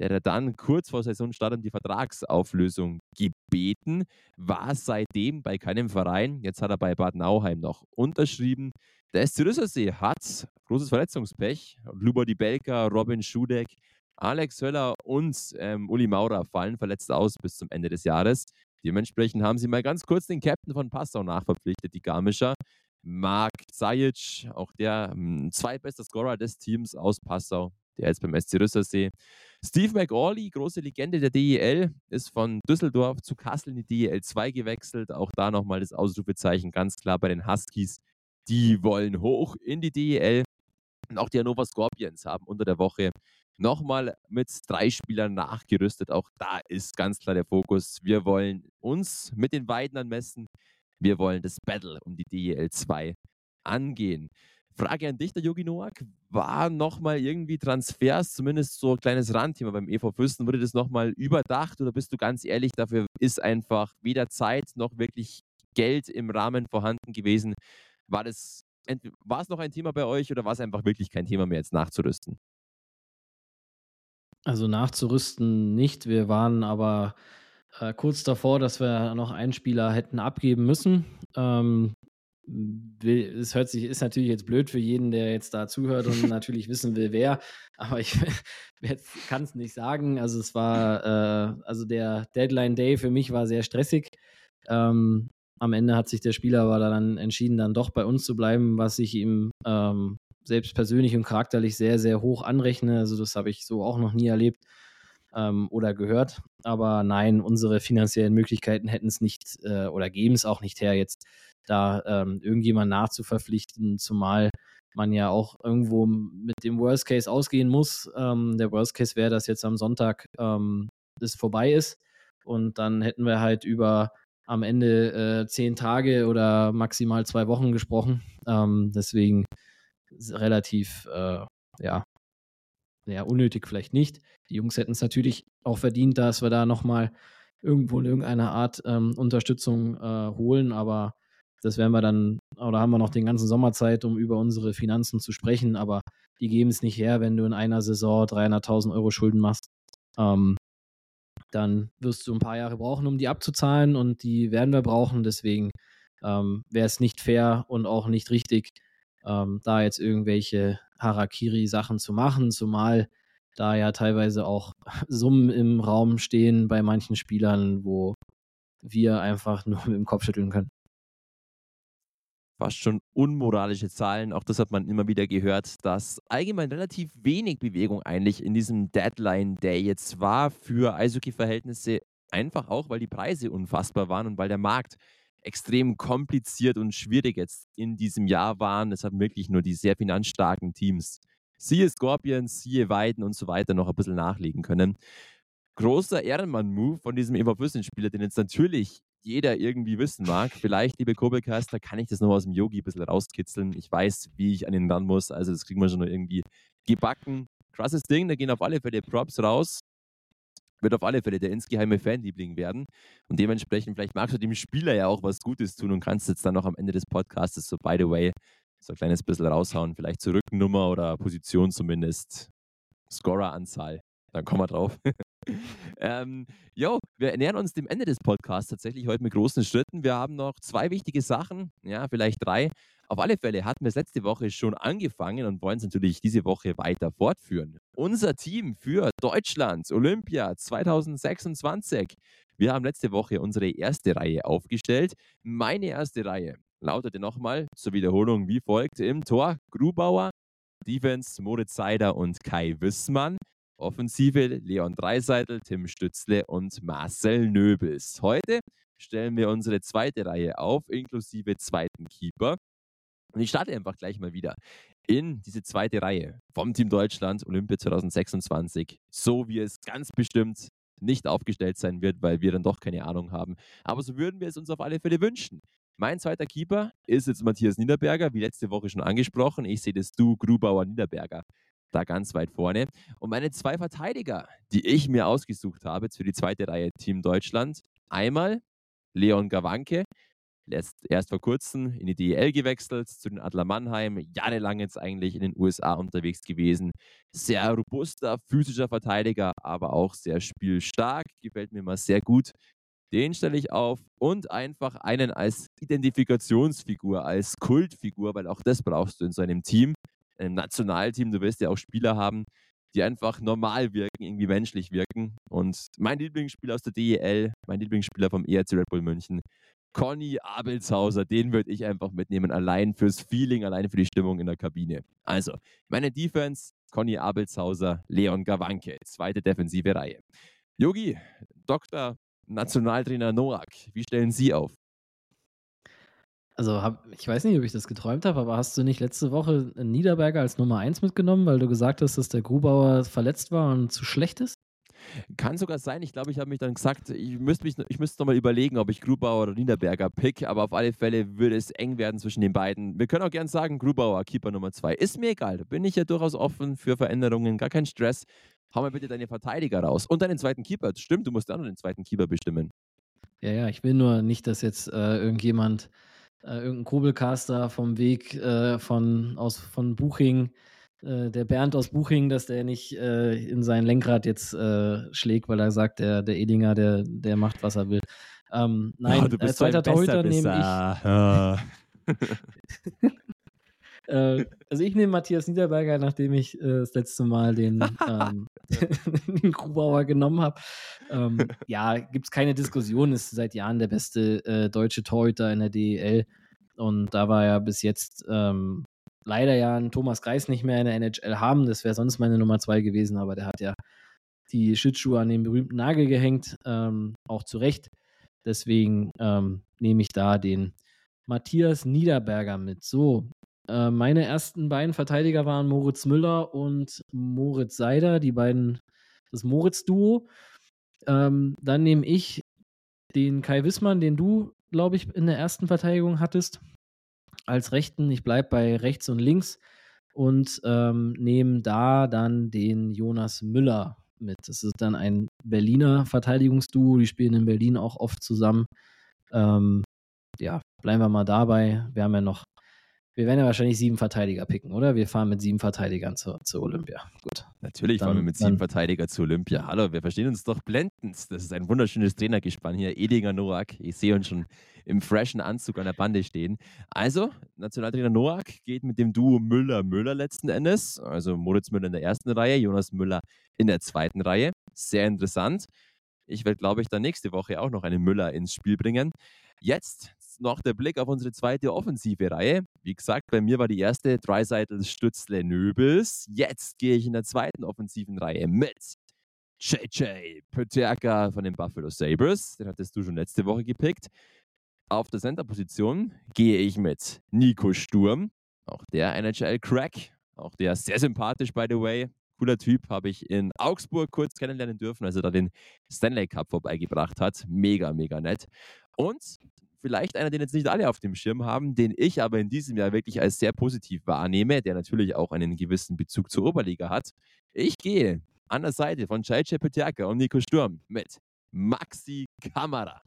Der dann kurz vor Saisonstart um die Vertragsauflösung gebeten, war seitdem bei keinem Verein. Jetzt hat er bei Bad Nauheim noch unterschrieben. Der SC Rüssersee hat großes Verletzungspech. Luba Belka, Robin Schudeck, Alex Höller und ähm, Uli Maurer fallen verletzt aus bis zum Ende des Jahres. Dementsprechend haben sie mal ganz kurz den Captain von Passau nachverpflichtet, die Garmischer. Mark Zajic, auch der hm, zweitbeste Scorer des Teams aus Passau, der jetzt beim SC Rüssersee. Steve McAuley, große Legende der DEL, ist von Düsseldorf zu Kassel in die DEL 2 gewechselt. Auch da nochmal das Ausrufezeichen ganz klar bei den Huskies. Die wollen hoch in die DEL. Und auch die Hannover Scorpions haben unter der Woche nochmal mit drei Spielern nachgerüstet. Auch da ist ganz klar der Fokus. Wir wollen uns mit den Weiden messen. Wir wollen das Battle um die DEL 2 angehen. Frage an dich, der Yogi Noak. War nochmal irgendwie Transfers, zumindest so ein kleines Randthema beim EV Fürsten, wurde das nochmal überdacht oder bist du ganz ehrlich, dafür ist einfach weder Zeit noch wirklich Geld im Rahmen vorhanden gewesen? War das war es noch ein Thema bei euch oder war es einfach wirklich kein Thema mehr, jetzt nachzurüsten? Also nachzurüsten nicht. Wir waren aber äh, kurz davor, dass wir noch einen Spieler hätten abgeben müssen. Ähm, es hört sich, ist natürlich jetzt blöd für jeden, der jetzt da zuhört und natürlich wissen will, wer, aber ich kann es nicht sagen. Also es war, äh, also der Deadline Day für mich war sehr stressig. Ähm, am Ende hat sich der Spieler aber dann entschieden, dann doch bei uns zu bleiben, was ich ihm ähm, selbst persönlich und charakterlich sehr, sehr hoch anrechne. Also das habe ich so auch noch nie erlebt ähm, oder gehört. Aber nein, unsere finanziellen Möglichkeiten hätten es nicht äh, oder geben es auch nicht her, jetzt da ähm, irgendjemand nachzuverpflichten, zumal man ja auch irgendwo mit dem Worst Case ausgehen muss. Ähm, der Worst Case wäre, dass jetzt am Sonntag ähm, das vorbei ist und dann hätten wir halt über am Ende äh, zehn Tage oder maximal zwei Wochen gesprochen. Ähm, deswegen relativ, äh, ja, ja, unnötig vielleicht nicht. Die Jungs hätten es natürlich auch verdient, dass wir da nochmal irgendwo in irgendeiner Art ähm, Unterstützung äh, holen, aber das werden wir dann, oder haben wir noch den ganzen Sommer Zeit, um über unsere Finanzen zu sprechen, aber die geben es nicht her, wenn du in einer Saison 300.000 Euro Schulden machst. Ähm, dann wirst du ein paar Jahre brauchen, um die abzuzahlen und die werden wir brauchen. Deswegen ähm, wäre es nicht fair und auch nicht richtig, ähm, da jetzt irgendwelche Harakiri-Sachen zu machen, zumal da ja teilweise auch Summen im Raum stehen bei manchen Spielern, wo wir einfach nur mit dem Kopf schütteln können. Fast schon unmoralische Zahlen, auch das hat man immer wieder gehört, dass allgemein relativ wenig Bewegung eigentlich in diesem Deadline Day jetzt war für Eishockey-Verhältnisse, einfach auch, weil die Preise unfassbar waren und weil der Markt extrem kompliziert und schwierig jetzt in diesem Jahr waren. Es haben wirklich nur die sehr finanzstarken Teams, siehe Scorpions, siehe Weiden und so weiter, noch ein bisschen nachlegen können. Großer Ehrenmann-Move von diesem Eva Spieler, den jetzt natürlich jeder irgendwie wissen mag. Vielleicht, liebe Kobelkaster, kann ich das noch aus dem Yogi ein bisschen rauskitzeln. Ich weiß, wie ich an ihn ran muss, also das kriegen wir schon noch irgendwie gebacken. Krasses Ding, da gehen auf alle Fälle Props raus wird auf alle Fälle der insgeheime Fanliebling werden. Und dementsprechend, vielleicht magst du dem Spieler ja auch was Gutes tun und kannst jetzt dann noch am Ende des Podcasts so, by the way, so ein kleines bisschen raushauen. Vielleicht zur Rückennummer oder Position zumindest. Scorer-Anzahl. Dann kommen wir drauf. ähm, jo, wir nähern uns dem Ende des Podcasts tatsächlich heute mit großen Schritten. Wir haben noch zwei wichtige Sachen, ja, vielleicht drei. Auf alle Fälle hatten wir es letzte Woche schon angefangen und wollen es natürlich diese Woche weiter fortführen. Unser Team für Deutschland Olympia 2026. Wir haben letzte Woche unsere erste Reihe aufgestellt. Meine erste Reihe lautete nochmal zur Wiederholung wie folgt: Im Tor Grubauer, Defense Moritz Seider und Kai Wissmann. Offensive Leon Dreiseitel, Tim Stützle und Marcel Nöbels. Heute stellen wir unsere zweite Reihe auf, inklusive zweiten Keeper. Und ich starte einfach gleich mal wieder in diese zweite Reihe vom Team Deutschland Olympia 2026, so wie es ganz bestimmt nicht aufgestellt sein wird, weil wir dann doch keine Ahnung haben. Aber so würden wir es uns auf alle Fälle wünschen. Mein zweiter Keeper ist jetzt Matthias Niederberger, wie letzte Woche schon angesprochen. Ich sehe das Du, Grubauer, Niederberger da ganz weit vorne. Und meine zwei Verteidiger, die ich mir ausgesucht habe für die zweite Reihe Team Deutschland, einmal Leon Gawanke, erst vor kurzem in die DEL gewechselt, zu den Adler Mannheim, jahrelang jetzt eigentlich in den USA unterwegs gewesen. Sehr robuster, physischer Verteidiger, aber auch sehr spielstark, gefällt mir mal sehr gut. Den stelle ich auf und einfach einen als Identifikationsfigur, als Kultfigur, weil auch das brauchst du in so einem Team, einem Nationalteam. Du wirst ja auch Spieler haben, die einfach normal wirken, irgendwie menschlich wirken. Und mein Lieblingsspieler aus der DEL, mein Lieblingsspieler vom ERC Red Bull München, Conny Abelshauser, den würde ich einfach mitnehmen, allein fürs Feeling, allein für die Stimmung in der Kabine. Also, meine Defense, Conny Abelshauser, Leon Gawanke, zweite defensive Reihe. Yogi, Dr. Nationaltrainer Noak, wie stellen Sie auf? Also, hab, ich weiß nicht, ob ich das geträumt habe, aber hast du nicht letzte Woche Niederberger als Nummer 1 mitgenommen, weil du gesagt hast, dass der Grubauer verletzt war und zu schlecht ist? Kann sogar sein. Ich glaube, ich habe mich dann gesagt, ich müsste mich, ich müsste nochmal überlegen, ob ich Grubauer oder Niederberger pick, aber auf alle Fälle würde es eng werden zwischen den beiden. Wir können auch gern sagen, Grubauer, Keeper Nummer zwei. Ist mir egal. Da bin ich ja durchaus offen für Veränderungen, gar kein Stress. Hau mal bitte deine Verteidiger raus. Und deinen zweiten Keeper. Stimmt, du musst auch noch den zweiten Keeper bestimmen. Ja, ja, ich will nur nicht, dass jetzt äh, irgendjemand, äh, irgendein Kobelcaster vom Weg äh, von, aus, von Buching äh, der Bernd aus Buching, dass der nicht äh, in sein Lenkrad jetzt äh, schlägt, weil er sagt, der, der Edinger, der, der macht, was er will. Ähm, nein, oh, du bist äh, zweiter Torhüter nehme ich. Ja. Äh, also ich nehme Matthias Niederberger, nachdem ich äh, das letzte Mal den, ähm, den Grubauer genommen habe. Ähm, ja, gibt es keine Diskussion, ist seit Jahren der beste deutsche Torhüter in der DEL. Und da war er bis jetzt ähm, leider ja einen Thomas Greis nicht mehr in der NHL haben. Das wäre sonst meine Nummer zwei gewesen, aber der hat ja die Schlittschuhe an den berühmten Nagel gehängt, ähm, auch zu Recht. Deswegen ähm, nehme ich da den Matthias Niederberger mit. So, äh, meine ersten beiden Verteidiger waren Moritz Müller und Moritz Seider, die beiden, das Moritz-Duo. Ähm, dann nehme ich den Kai Wissmann, den du, glaube ich, in der ersten Verteidigung hattest als Rechten. Ich bleibe bei rechts und links und ähm, nehme da dann den Jonas Müller mit. Das ist dann ein Berliner Verteidigungsduo. Die spielen in Berlin auch oft zusammen. Ähm, ja, bleiben wir mal dabei. Wir haben ja noch wir werden ja wahrscheinlich sieben Verteidiger picken, oder? Wir fahren mit sieben Verteidigern zur, zur Olympia. Gut. Natürlich dann, fahren wir mit sieben Verteidigern zur Olympia. Hallo, wir verstehen uns doch blendend. Das ist ein wunderschönes Trainergespann hier. Edinger Noack. Ich sehe uns schon im freshen Anzug an der Bande stehen. Also, Nationaltrainer Noack geht mit dem Duo Müller-Müller letzten Endes. Also Moritz Müller in der ersten Reihe, Jonas Müller in der zweiten Reihe. Sehr interessant. Ich werde, glaube ich, dann nächste Woche auch noch einen Müller ins Spiel bringen. Jetzt noch der Blick auf unsere zweite offensive Reihe. Wie gesagt, bei mir war die erste Dreiseitel Stützle Nöbels. Jetzt gehe ich in der zweiten offensiven Reihe mit JJ Peterka von den Buffalo Sabres. Den hattest du schon letzte Woche gepickt. Auf der Center-Position gehe ich mit Nico Sturm. Auch der NHL-Crack. Auch der sehr sympathisch, by the way. Cooler Typ, habe ich in Augsburg kurz kennenlernen dürfen, als er da den Stanley Cup vorbeigebracht hat. Mega, mega nett. Und vielleicht einer, den jetzt nicht alle auf dem Schirm haben, den ich aber in diesem Jahr wirklich als sehr positiv wahrnehme, der natürlich auch einen gewissen Bezug zur Oberliga hat. Ich gehe an der Seite von Chai Peterka und Nico Sturm mit Maxi Kamera.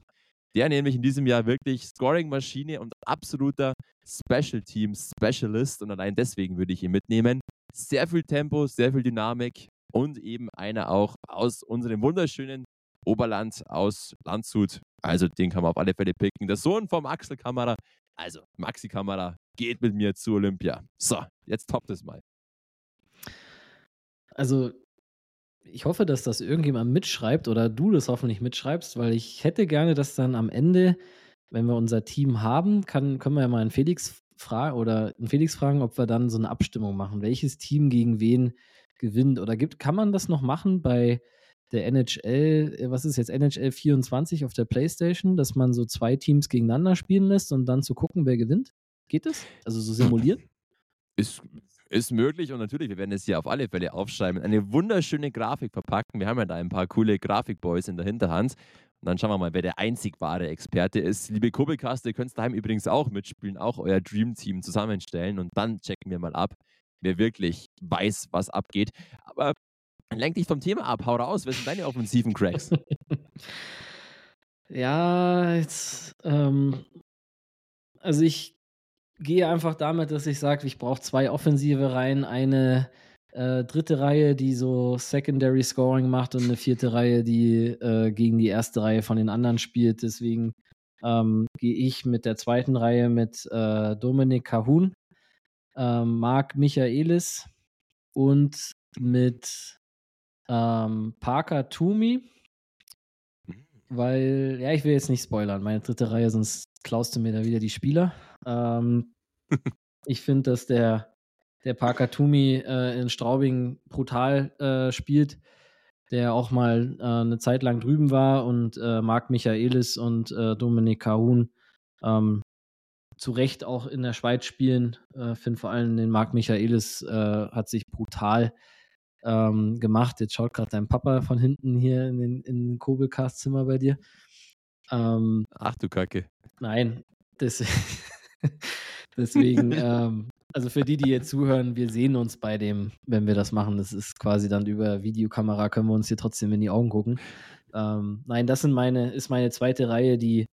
Der nämlich in diesem Jahr wirklich Scoring-Maschine und absoluter Special Team Specialist und allein deswegen würde ich ihn mitnehmen. Sehr viel Tempo, sehr viel Dynamik und eben einer auch aus unserem wunderschönen Oberland aus Landshut. Also den kann man auf alle Fälle picken. Der Sohn vom Axel Kamera. Also Maxi Kamera geht mit mir zu Olympia. So, jetzt toppt es mal. Also ich hoffe, dass das irgendjemand mitschreibt oder du das hoffentlich mitschreibst, weil ich hätte gerne, dass dann am Ende, wenn wir unser Team haben, kann, können wir ja mal einen Felix fragen oder einen Felix fragen, ob wir dann so eine Abstimmung machen. Welches Team gegen wen gewinnt? Oder gibt, kann man das noch machen bei der NHL, äh, was ist jetzt NHL 24 auf der Playstation, dass man so zwei Teams gegeneinander spielen lässt und dann zu gucken, wer gewinnt? Geht das? Also so simulieren? Ist, ist möglich und natürlich, wir werden es hier auf alle Fälle aufschreiben. Eine wunderschöne Grafik verpacken. Wir haben ja da ein paar coole Grafikboys in der Hinterhand. Und dann schauen wir mal, wer der einzig wahre Experte ist. Liebe Kurbelcast, ihr könnt daheim übrigens auch mitspielen, auch euer Dream Team zusammenstellen und dann checken wir mal ab, wer wirklich weiß, was abgeht. Aber Lenk dich vom Thema ab, hau raus. Wer sind deine offensiven Cracks? ja, jetzt, ähm, also ich gehe einfach damit, dass ich sage, ich brauche zwei offensive Reihen, eine äh, dritte Reihe, die so Secondary Scoring macht und eine vierte Reihe, die äh, gegen die erste Reihe von den anderen spielt. Deswegen ähm, gehe ich mit der zweiten Reihe mit äh, Dominik Cahun, ähm, Marc Michaelis und mit ähm, Parker Toomey, mhm. weil, ja, ich will jetzt nicht spoilern, meine dritte Reihe, sonst klaust du mir da wieder die Spieler. Ähm, ich finde, dass der, der Parker Toomey äh, in Straubing brutal äh, spielt, der auch mal äh, eine Zeit lang drüben war und äh, Marc Michaelis und äh, Dominik Kahun ähm, zu Recht auch in der Schweiz spielen. Äh, finde vor allem den Marc Michaelis äh, hat sich brutal ähm, gemacht. Jetzt schaut gerade dein Papa von hinten hier in den, in den Kobelcast-Zimmer bei dir. Ähm, Ach du Kacke. Nein, das, deswegen, ähm, also für die, die jetzt zuhören, wir sehen uns bei dem, wenn wir das machen. Das ist quasi dann über Videokamera, können wir uns hier trotzdem in die Augen gucken. Ähm, nein, das sind meine, ist meine zweite Reihe, die,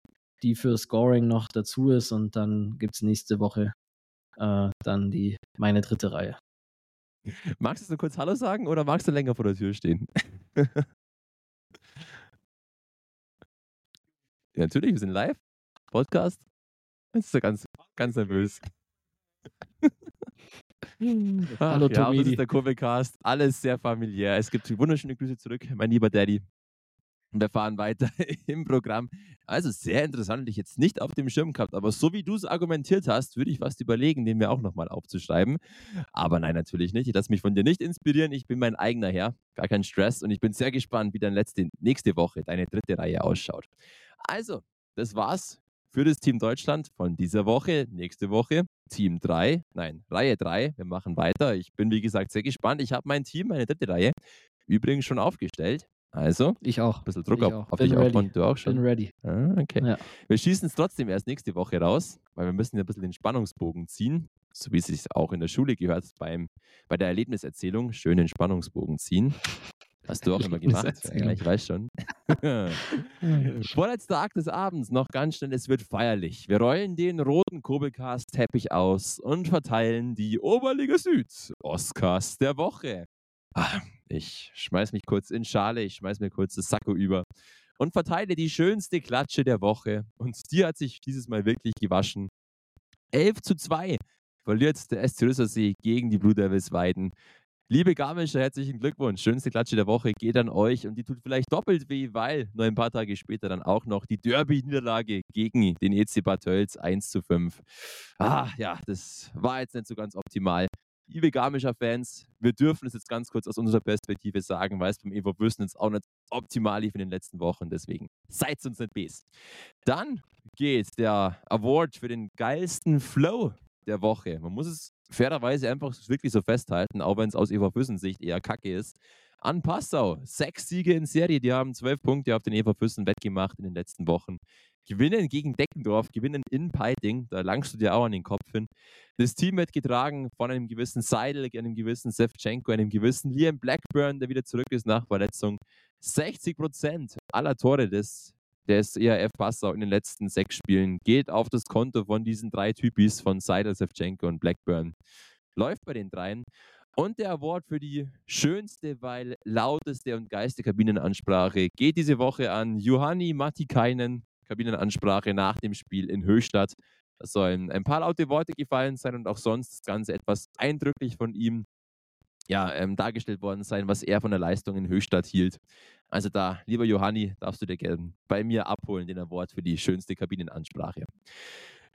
die für Scoring noch dazu ist und dann gibt es nächste Woche äh, dann die, meine dritte Reihe. Magst du nur kurz Hallo sagen oder magst du länger vor der Tür stehen? ja, natürlich, wir sind live. Podcast. Jetzt ist er ganz, ganz nervös. Ach, Hallo ja, Tobi. Das ist der Kurvecast. Alles sehr familiär. Es gibt wunderschöne Grüße zurück, mein lieber Daddy. Und wir fahren weiter im Programm. Also sehr interessant, hätte ich jetzt nicht auf dem Schirm gehabt, aber so wie du es argumentiert hast, würde ich fast überlegen, den mir auch nochmal aufzuschreiben. Aber nein, natürlich nicht. Ich lasse mich von dir nicht inspirieren. Ich bin mein eigener Herr. Gar kein Stress. Und ich bin sehr gespannt, wie dann letzte, nächste Woche deine dritte Reihe ausschaut. Also, das war's für das Team Deutschland von dieser Woche. Nächste Woche Team 3, nein, Reihe 3. Wir machen weiter. Ich bin, wie gesagt, sehr gespannt. Ich habe mein Team, meine dritte Reihe, übrigens schon aufgestellt. Also, ich auch. Ein bisschen Druck ich auf, auf dich aufbauen. Du auch schon. Bin ready. Ah, okay. Ja. Wir schießen es trotzdem erst nächste Woche raus, weil wir müssen ja ein bisschen den Spannungsbogen ziehen, so wie es sich auch in der Schule gehört, beim, bei der Erlebniserzählung. Schön den Spannungsbogen ziehen. Hast du auch immer gemacht. Ja, ich weiß schon. Vorletzter Akt des Abends, noch ganz schnell, es wird feierlich. Wir rollen den roten Kobelcast-Teppich aus und verteilen die Oberliga Süd Oscars der Woche. Ah, ich schmeiß mich kurz in Schale, ich schmeiß mir kurz das Sakko über und verteile die schönste Klatsche der Woche. Und die hat sich dieses Mal wirklich gewaschen. 11 zu 2 verliert der SC Rüssersee gegen die Blue Devils Weiden. Liebe Garmischer, herzlichen Glückwunsch. Schönste Klatsche der Woche geht an euch und die tut vielleicht doppelt weh, weil nur ein paar Tage später dann auch noch die Derby-Niederlage gegen den EC Bad Tölz 1 zu 5. Ah, ja, das war jetzt nicht so ganz optimal. Liebe Garmischer Fans, wir dürfen es jetzt ganz kurz aus unserer Perspektive sagen, weil es beim EV Würsten jetzt auch nicht optimal lief in den letzten Wochen. Deswegen seid uns nicht best. Dann geht der Award für den geilsten Flow der Woche. Man muss es fairerweise einfach wirklich so festhalten, auch wenn es aus Eva Füssen Sicht eher kacke ist. An Passau, sechs Siege in Serie, die haben zwölf Punkte auf den Eva Füssen wettgemacht in den letzten Wochen. Gewinnen gegen Deckendorf, gewinnen in Peiting, da langst du dir auch an den Kopf hin. Das Team wird getragen von einem gewissen Seidel, einem gewissen Sevchenko, einem gewissen Liam Blackburn, der wieder zurück ist nach Verletzung. 60 Prozent aller Tore des des ERF Passau in den letzten sechs Spielen geht auf das Konto von diesen drei Typis von Seidel, Sevchenko und Blackburn. Läuft bei den dreien. Und der Award für die schönste, weil lauteste und geiste Kabinenansprache geht diese Woche an Johanni Matikainen. Kabinenansprache nach dem Spiel in Höchstadt. Da sollen ein paar laute Worte gefallen sein und auch sonst das Ganze etwas eindrücklich von ihm ja, ähm, dargestellt worden sein, was er von der Leistung in Höchstadt hielt. Also da, lieber Johanni, darfst du dir gerne bei mir abholen, den Award für die schönste Kabinenansprache.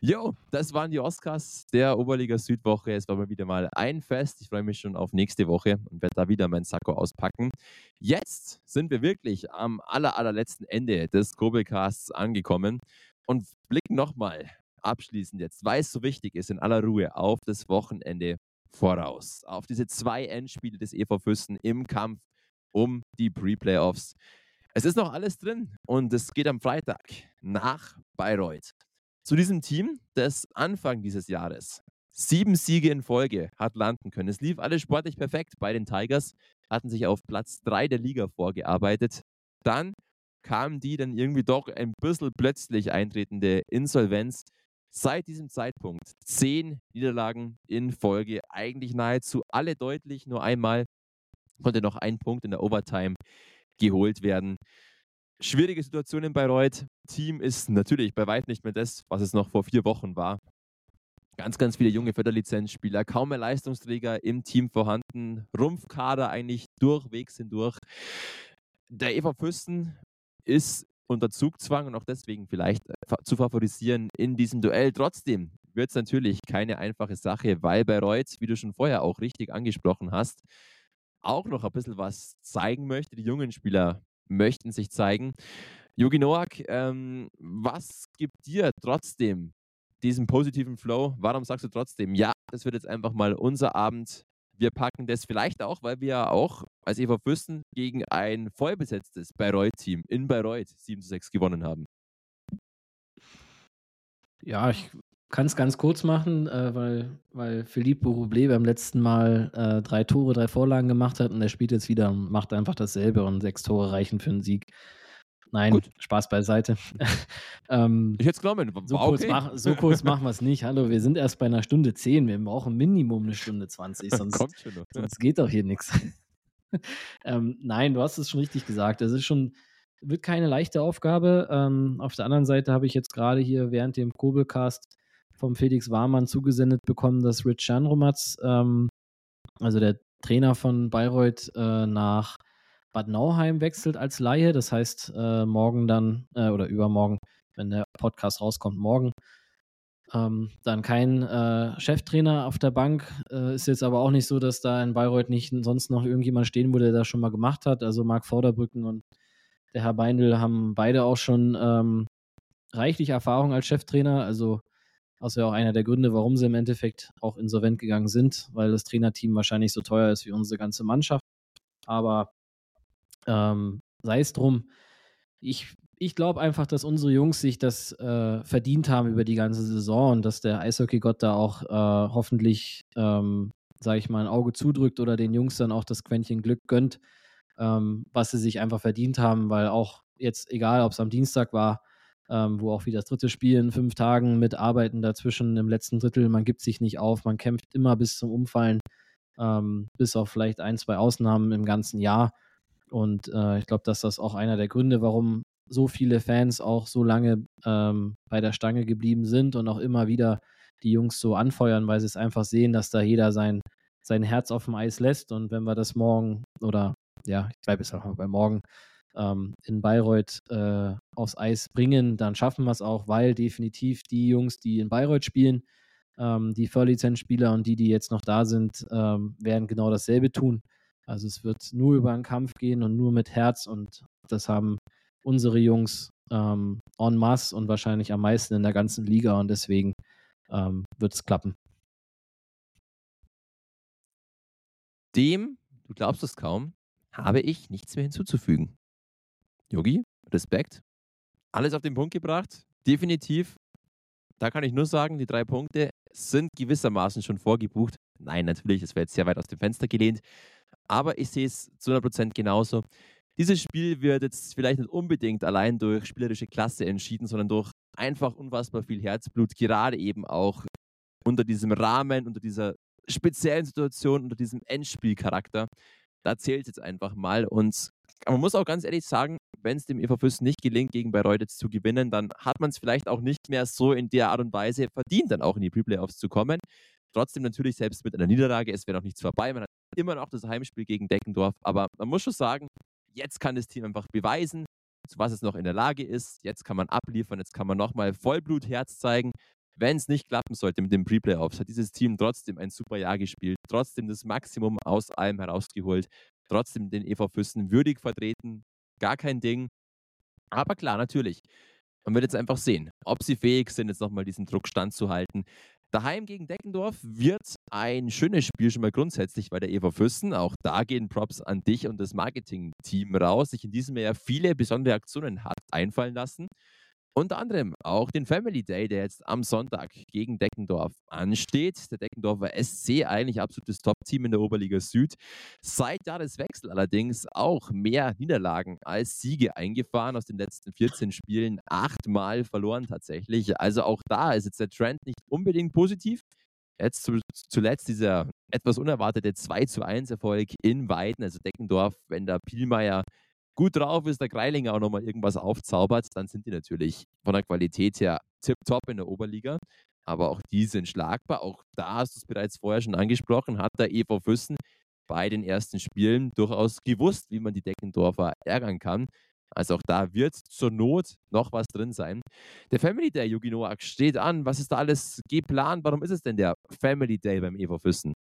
Jo, das waren die Oscars der Oberliga Südwoche. Es war mal wieder mal ein Fest. Ich freue mich schon auf nächste Woche und werde da wieder mein Sakko auspacken. Jetzt sind wir wirklich am aller, allerletzten Ende des Kobelcasts angekommen und blicken nochmal abschließend jetzt, weil es so wichtig ist, in aller Ruhe auf das Wochenende voraus. Auf diese zwei Endspiele des EV Füssen im Kampf um die Pre-Playoffs. Es ist noch alles drin und es geht am Freitag nach Bayreuth. Zu diesem Team, das Anfang dieses Jahres sieben Siege in Folge hat landen können. Es lief alles sportlich perfekt bei den Tigers, hatten sich auf Platz 3 der Liga vorgearbeitet. Dann kam die dann irgendwie doch ein bisschen plötzlich eintretende Insolvenz Seit diesem Zeitpunkt zehn Niederlagen in Folge, eigentlich nahezu alle deutlich. Nur einmal konnte noch ein Punkt in der Overtime geholt werden. Schwierige Situation in Bayreuth. Team ist natürlich bei weitem nicht mehr das, was es noch vor vier Wochen war. Ganz, ganz viele junge Förderlizenzspieler, kaum mehr Leistungsträger im Team vorhanden. Rumpfkader eigentlich durchwegs hindurch. Der Eva Fürsten ist unter Zugzwang und auch deswegen vielleicht äh, zu favorisieren in diesem Duell. Trotzdem wird es natürlich keine einfache Sache, weil Bayreuth, wie du schon vorher auch richtig angesprochen hast, auch noch ein bisschen was zeigen möchte. Die jungen Spieler möchten sich zeigen. Jogi Noak, ähm, was gibt dir trotzdem diesen positiven Flow? Warum sagst du trotzdem, ja, das wird jetzt einfach mal unser Abend. wir packen das vielleicht auch, weil wir auch als EV Fürsten gegen ein vollbesetztes Bayreuth-Team in Bayreuth 7 zu 6 gewonnen haben. Ja, ich kann es ganz kurz machen, äh, weil, weil Philippe Roublé beim letzten Mal äh, drei Tore, drei Vorlagen gemacht hat und er spielt jetzt wieder und macht einfach dasselbe und sechs Tore reichen für einen Sieg. Nein, Gut. Spaß beiseite. ähm, ich hätte es genommen. So, okay. kurz mach, so kurz machen wir es nicht. Hallo, wir sind erst bei einer Stunde zehn. Wir brauchen Minimum eine Stunde zwanzig. Sonst, sonst geht doch hier nichts. ähm, nein, du hast es schon richtig gesagt. Es ist schon, wird keine leichte Aufgabe. Ähm, auf der anderen Seite habe ich jetzt gerade hier während dem Kobelcast vom Felix Warmann zugesendet bekommen, dass Rich Schanromatz, ähm, also der Trainer von Bayreuth, äh, nach Bad Nauheim wechselt als Laie. Das heißt, äh, morgen dann äh, oder übermorgen, wenn der Podcast rauskommt, morgen. Ähm, dann kein äh, Cheftrainer auf der Bank. Äh, ist jetzt aber auch nicht so, dass da in Bayreuth nicht sonst noch irgendjemand stehen würde, der das schon mal gemacht hat. Also Marc Vorderbrücken und der Herr Beindl haben beide auch schon ähm, reichlich Erfahrung als Cheftrainer. Also das wäre auch einer der Gründe, warum sie im Endeffekt auch insolvent gegangen sind, weil das Trainerteam wahrscheinlich so teuer ist wie unsere ganze Mannschaft. Aber ähm, sei es drum. Ich, ich glaube einfach, dass unsere Jungs sich das äh, verdient haben über die ganze Saison und dass der Eishockey-Gott da auch äh, hoffentlich, ähm, sage ich mal, ein Auge zudrückt oder den Jungs dann auch das Quäntchen Glück gönnt, ähm, was sie sich einfach verdient haben, weil auch jetzt, egal ob es am Dienstag war, ähm, wo auch wieder das dritte Spiel in fünf Tagen mit Arbeiten dazwischen im letzten Drittel, man gibt sich nicht auf, man kämpft immer bis zum Umfallen, ähm, bis auf vielleicht ein, zwei Ausnahmen im ganzen Jahr. Und äh, ich glaube, dass das auch einer der Gründe, warum so viele Fans auch so lange ähm, bei der Stange geblieben sind und auch immer wieder die Jungs so anfeuern, weil sie es einfach sehen, dass da jeder sein, sein Herz auf dem Eis lässt. Und wenn wir das morgen oder ja, ich bleibe jetzt auch mal bei morgen ähm, in Bayreuth äh, aufs Eis bringen, dann schaffen wir es auch, weil definitiv die Jungs, die in Bayreuth spielen, ähm, die Vorlizenzspieler und die, die jetzt noch da sind, ähm, werden genau dasselbe tun. Also es wird nur über einen Kampf gehen und nur mit Herz und das haben unsere Jungs ähm, en masse und wahrscheinlich am meisten in der ganzen Liga und deswegen ähm, wird es klappen. Dem, du glaubst es kaum, habe ich nichts mehr hinzuzufügen. Yogi, Respekt. Alles auf den Punkt gebracht. Definitiv. Da kann ich nur sagen, die drei Punkte sind gewissermaßen schon vorgebucht. Nein, natürlich, das wäre jetzt sehr weit aus dem Fenster gelehnt. Aber ich sehe es zu 100% genauso. Dieses Spiel wird jetzt vielleicht nicht unbedingt allein durch spielerische Klasse entschieden, sondern durch einfach unfassbar viel Herzblut, gerade eben auch unter diesem Rahmen, unter dieser speziellen Situation, unter diesem Endspielcharakter. Da zählt es jetzt einfach mal. Und man muss auch ganz ehrlich sagen, wenn es dem EV Füssen nicht gelingt, gegen Bayreuth jetzt zu gewinnen, dann hat man es vielleicht auch nicht mehr so in der Art und Weise verdient, dann auch in die Pre-Playoffs zu kommen. Trotzdem natürlich, selbst mit einer Niederlage, es wäre noch nichts vorbei. Man hat immer noch das Heimspiel gegen Deckendorf. Aber man muss schon sagen, jetzt kann das Team einfach beweisen, zu was es noch in der Lage ist. Jetzt kann man abliefern, jetzt kann man nochmal Vollblutherz zeigen. Wenn es nicht klappen sollte mit den Pre-Playoffs, hat dieses Team trotzdem ein super Jahr gespielt, trotzdem das Maximum aus allem herausgeholt, trotzdem den EV Füssen würdig vertreten. Gar kein Ding. Aber klar, natürlich. Man wird jetzt einfach sehen, ob sie fähig sind, jetzt nochmal diesen Druck standzuhalten. Daheim gegen Deckendorf wird ein schönes Spiel schon mal grundsätzlich bei der Eva Füssen. Auch da gehen Props an dich und das Marketing-Team raus, sich in diesem Jahr viele besondere Aktionen hat einfallen lassen. Unter anderem auch den Family Day, der jetzt am Sonntag gegen Deckendorf ansteht. Der Deckendorfer SC eigentlich absolutes Top-Team in der Oberliga Süd. Seit Jahreswechsel allerdings auch mehr Niederlagen als Siege eingefahren aus den letzten 14 Spielen. Achtmal verloren tatsächlich. Also auch da ist jetzt der Trend nicht unbedingt positiv. Jetzt zuletzt dieser etwas unerwartete 2 zu 1 Erfolg in Weiden, also Deckendorf, wenn der Pielmeier gut drauf ist, der Greilinger auch nochmal irgendwas aufzaubert, dann sind die natürlich von der Qualität her tipptopp in der Oberliga. Aber auch die sind schlagbar. Auch da hast du es bereits vorher schon angesprochen, hat der EV Füssen bei den ersten Spielen durchaus gewusst, wie man die Deckendorfer ärgern kann. Also auch da wird zur Not noch was drin sein. Der Family Day, Yugi Noak, steht an. Was ist da alles geplant? Warum ist es denn der Family Day beim EV Füssen?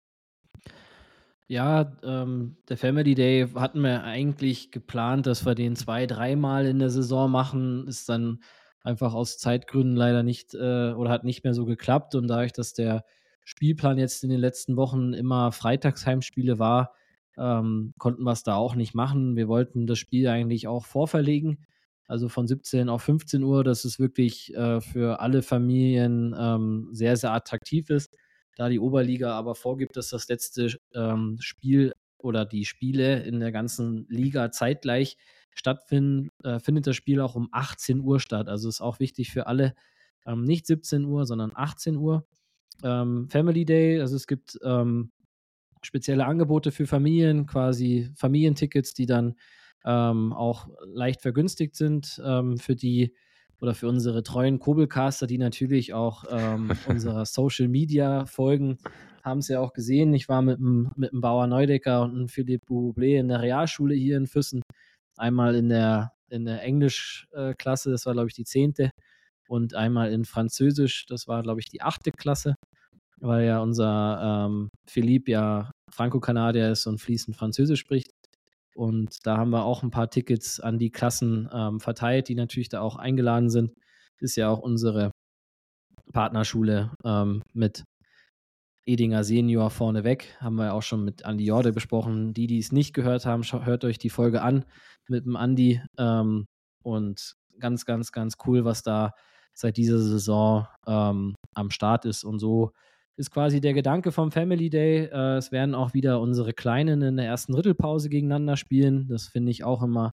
Ja, ähm, der Family Day hatten wir eigentlich geplant, dass wir den zwei, dreimal in der Saison machen. Ist dann einfach aus Zeitgründen leider nicht äh, oder hat nicht mehr so geklappt. Und dadurch, dass der Spielplan jetzt in den letzten Wochen immer Freitagsheimspiele war, ähm, konnten wir es da auch nicht machen. Wir wollten das Spiel eigentlich auch vorverlegen, also von 17 auf 15 Uhr, dass es wirklich äh, für alle Familien ähm, sehr, sehr attraktiv ist. Da die Oberliga aber vorgibt, dass das letzte ähm, Spiel oder die Spiele in der ganzen Liga zeitgleich stattfinden, äh, findet das Spiel auch um 18 Uhr statt. Also ist auch wichtig für alle, ähm, nicht 17 Uhr, sondern 18 Uhr. Ähm, Family Day, also es gibt ähm, spezielle Angebote für Familien, quasi Familientickets, die dann ähm, auch leicht vergünstigt sind ähm, für die oder für unsere treuen Kobelcaster, die natürlich auch ähm, unserer Social Media folgen, haben es ja auch gesehen. Ich war mit dem, mit dem Bauer Neudecker und dem Philipp Boublé in der Realschule hier in Füssen. Einmal in der, in der Englischklasse, das war, glaube ich, die zehnte. Und einmal in Französisch, das war, glaube ich, die achte Klasse, weil ja unser ähm, Philipp ja Franco-Kanadier ist und fließend Französisch spricht. Und da haben wir auch ein paar Tickets an die Klassen ähm, verteilt, die natürlich da auch eingeladen sind. Ist ja auch unsere Partnerschule ähm, mit Edinger Senior vorneweg. Haben wir auch schon mit Andi Jorde besprochen. Die, die es nicht gehört haben, hört euch die Folge an mit dem Andi. Ähm, und ganz, ganz, ganz cool, was da seit dieser Saison ähm, am Start ist. Und so ist quasi der Gedanke vom Family Day. Äh, es werden auch wieder unsere Kleinen in der ersten Drittelpause gegeneinander spielen. Das finde ich auch immer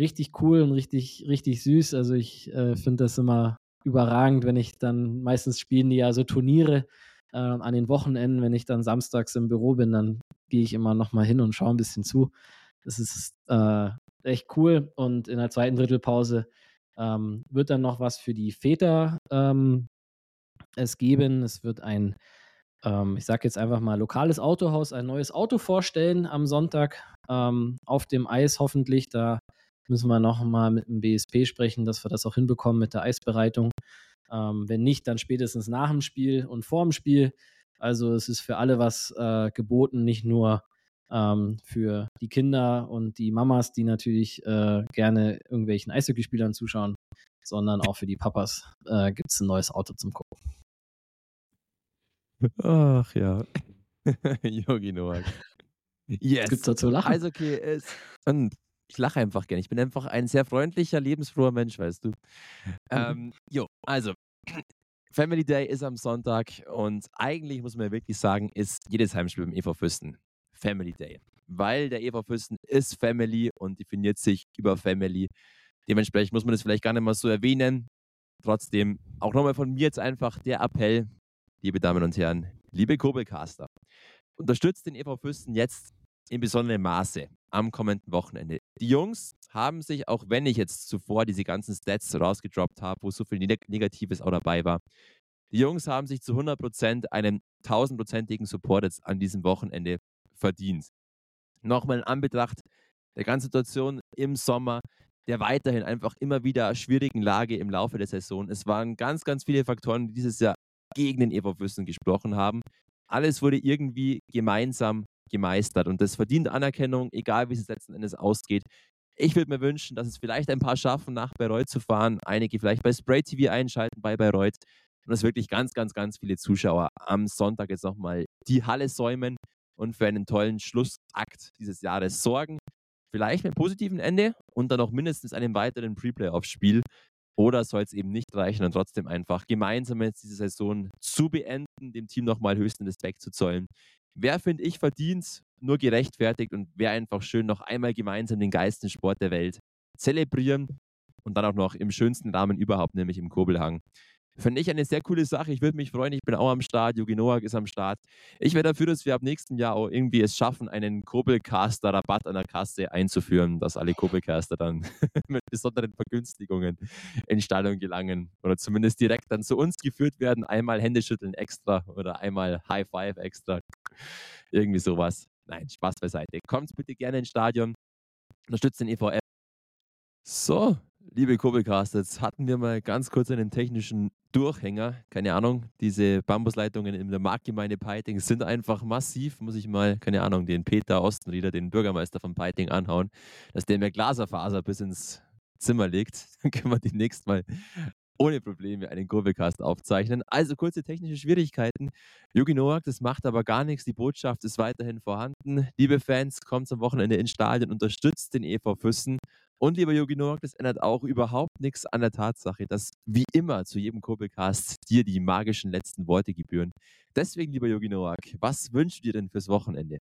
richtig cool und richtig, richtig süß. Also ich äh, finde das immer überragend, wenn ich dann meistens spielen die ja so Turniere äh, an den Wochenenden, wenn ich dann samstags im Büro bin, dann gehe ich immer noch mal hin und schaue ein bisschen zu. Das ist äh, echt cool. Und in der zweiten Drittelpause ähm, wird dann noch was für die Väter ähm, es geben. Es wird ein, ähm, ich sage jetzt einfach mal, lokales Autohaus, ein neues Auto vorstellen am Sonntag ähm, auf dem Eis hoffentlich. Da müssen wir noch mal mit dem BSP sprechen, dass wir das auch hinbekommen mit der Eisbereitung. Ähm, wenn nicht, dann spätestens nach dem Spiel und vor dem Spiel. Also es ist für alle was äh, geboten, nicht nur ähm, für die Kinder und die Mamas, die natürlich äh, gerne irgendwelchen Eishockeyspielern zuschauen, sondern auch für die Papas äh, gibt es ein neues Auto zum Gucken. Ach ja. Yogi Noak. Yes. Gibt's dazu lachen? Also okay, und ich lache einfach gerne. Ich bin einfach ein sehr freundlicher, lebensfroher Mensch, weißt du. Mhm. Ähm, jo, also Family Day ist am Sonntag und eigentlich muss man wirklich sagen, ist jedes Heimspiel beim EV Füssen Family Day. Weil der EV Füssen ist Family und definiert sich über Family. Dementsprechend muss man das vielleicht gar nicht mal so erwähnen. Trotzdem auch nochmal von mir jetzt einfach der Appell, liebe Damen und Herren, liebe Kobelcaster, unterstützt den EV Fürsten jetzt in besonderem Maße am kommenden Wochenende. Die Jungs haben sich, auch wenn ich jetzt zuvor diese ganzen Stats rausgedroppt habe, wo so viel Negatives auch dabei war, die Jungs haben sich zu 100% einen tausendprozentigen Support jetzt an diesem Wochenende verdient. Nochmal in Anbetracht der ganzen Situation im Sommer, der weiterhin einfach immer wieder schwierigen Lage im Laufe der Saison. Es waren ganz, ganz viele Faktoren, die dieses Jahr gegen den EV Fürsten gesprochen haben. Alles wurde irgendwie gemeinsam gemeistert und das verdient Anerkennung, egal wie es letzten Endes ausgeht. Ich würde mir wünschen, dass es vielleicht ein paar schaffen, nach Bayreuth zu fahren, einige vielleicht bei Spray TV einschalten bei Bayreuth und dass wirklich ganz, ganz, ganz viele Zuschauer am Sonntag jetzt nochmal die Halle säumen und für einen tollen Schlussakt dieses Jahres sorgen. Vielleicht mit einem positiven Ende und dann auch mindestens einem weiteren Pre-Playoff-Spiel, oder soll es eben nicht reichen und trotzdem einfach gemeinsam jetzt diese Saison zu beenden, dem Team nochmal höchsten Respekt zu zollen? Wer, finde ich, verdient, nur gerechtfertigt und wäre einfach schön, noch einmal gemeinsam den geilsten Sport der Welt zelebrieren und dann auch noch im schönsten Rahmen überhaupt, nämlich im Kurbelhang. Finde ich eine sehr coole Sache. Ich würde mich freuen. Ich bin auch am Start. Jogi Noak ist am Start. Ich wäre dafür, dass wir ab nächstem Jahr auch irgendwie es schaffen, einen Kurbelcaster-Rabatt an der Kasse einzuführen, dass alle Kurbelcaster dann mit besonderen Vergünstigungen in Stadion gelangen oder zumindest direkt dann zu uns geführt werden. Einmal Händeschütteln extra oder einmal High Five extra. Irgendwie sowas. Nein, Spaß beiseite. Kommt bitte gerne ins Stadion. Unterstützt den EVF. So, liebe Kurbelcaster, jetzt hatten wir mal ganz kurz einen technischen Durchhänger. Keine Ahnung, diese Bambusleitungen in der Marktgemeinde Peiting sind einfach massiv. Muss ich mal, keine Ahnung, den Peter Ostenrieder, den Bürgermeister von Peiting, anhauen, dass der mir Glaserfaser bis ins Zimmer legt. Dann können wir demnächst mal ohne Probleme einen Kurbelcast aufzeichnen. Also kurze technische Schwierigkeiten. Jogi Noak, das macht aber gar nichts. Die Botschaft ist weiterhin vorhanden. Liebe Fans, kommt am Wochenende ins Stadion, unterstützt den EV Füssen. Und lieber Jogi Noak, das ändert auch überhaupt nichts an der Tatsache, dass wie immer zu jedem Kurbelcast dir die magischen letzten Worte gebühren. Deswegen, lieber Jogi Noak, was wünschst du dir denn fürs Wochenende?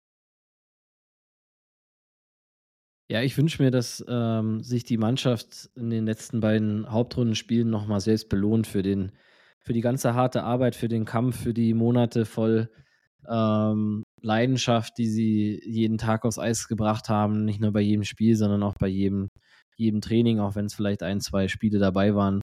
Ja, ich wünsche mir, dass ähm, sich die Mannschaft in den letzten beiden Hauptrundenspielen nochmal selbst belohnt für, den, für die ganze harte Arbeit, für den Kampf, für die Monate voll ähm, Leidenschaft, die sie jeden Tag aufs Eis gebracht haben. Nicht nur bei jedem Spiel, sondern auch bei jedem, jedem Training, auch wenn es vielleicht ein, zwei Spiele dabei waren,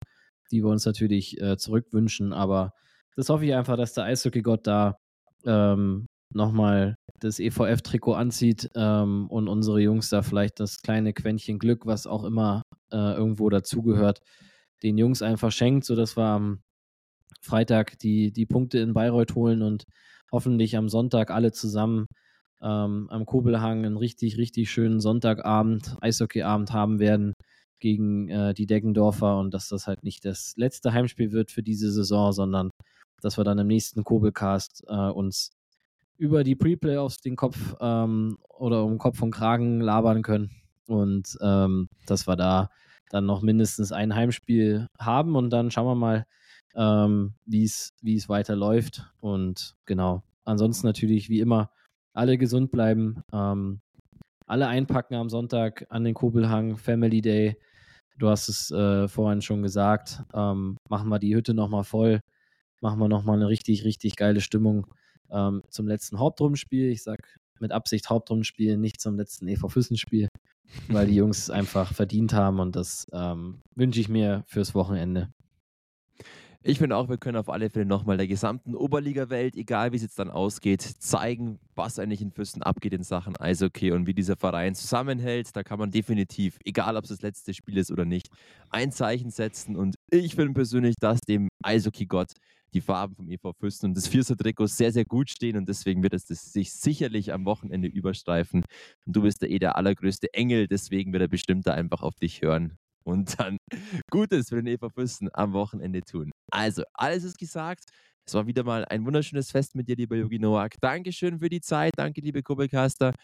die wir uns natürlich äh, zurückwünschen. Aber das hoffe ich einfach, dass der Eishockeygott da ähm, nochmal das EVF-Trikot anzieht ähm, und unsere Jungs da vielleicht das kleine Quäntchen Glück, was auch immer äh, irgendwo dazugehört, den Jungs einfach schenkt, sodass wir am Freitag die, die Punkte in Bayreuth holen und hoffentlich am Sonntag alle zusammen ähm, am Kobelhang einen richtig, richtig schönen Sonntagabend, Eishockeyabend haben werden gegen äh, die Deggendorfer und dass das halt nicht das letzte Heimspiel wird für diese Saison, sondern dass wir dann im nächsten Kobelcast äh, uns über die Pre-Playoffs den Kopf ähm, oder um Kopf und Kragen labern können. Und ähm, dass wir da dann noch mindestens ein Heimspiel haben und dann schauen wir mal, ähm, wie es weiterläuft. Und genau, ansonsten natürlich wie immer alle gesund bleiben, ähm, alle einpacken am Sonntag an den Kobelhang, Family Day. Du hast es äh, vorhin schon gesagt. Ähm, machen wir die Hütte nochmal voll, machen wir nochmal eine richtig, richtig geile Stimmung ähm, zum letzten Hauptrundenspiel. Ich sage mit Absicht Hauptrundenspiel, nicht zum letzten EV Füssen-Spiel, weil die Jungs einfach verdient haben und das ähm, wünsche ich mir fürs Wochenende. Ich finde auch, wir können auf alle Fälle nochmal der gesamten Oberliga-Welt, egal wie es jetzt dann ausgeht, zeigen, was eigentlich in Fürsten abgeht in Sachen Eishockey und wie dieser Verein zusammenhält. Da kann man definitiv, egal ob es das letzte Spiel ist oder nicht, ein Zeichen setzen. Und ich finde persönlich, dass dem Eishockey-Gott die Farben vom EV Fürsten und das Vierser-Trikot sehr, sehr gut stehen und deswegen wird es sich sicherlich am Wochenende überstreifen. Und du bist ja eh der allergrößte Engel, deswegen wird er bestimmt da einfach auf dich hören und dann Gutes für den EV Fürsten am Wochenende tun. Also, alles ist gesagt. Es war wieder mal ein wunderschönes Fest mit dir, lieber Yogi Noak. Dankeschön für die Zeit. Danke, liebe Kurbelcaster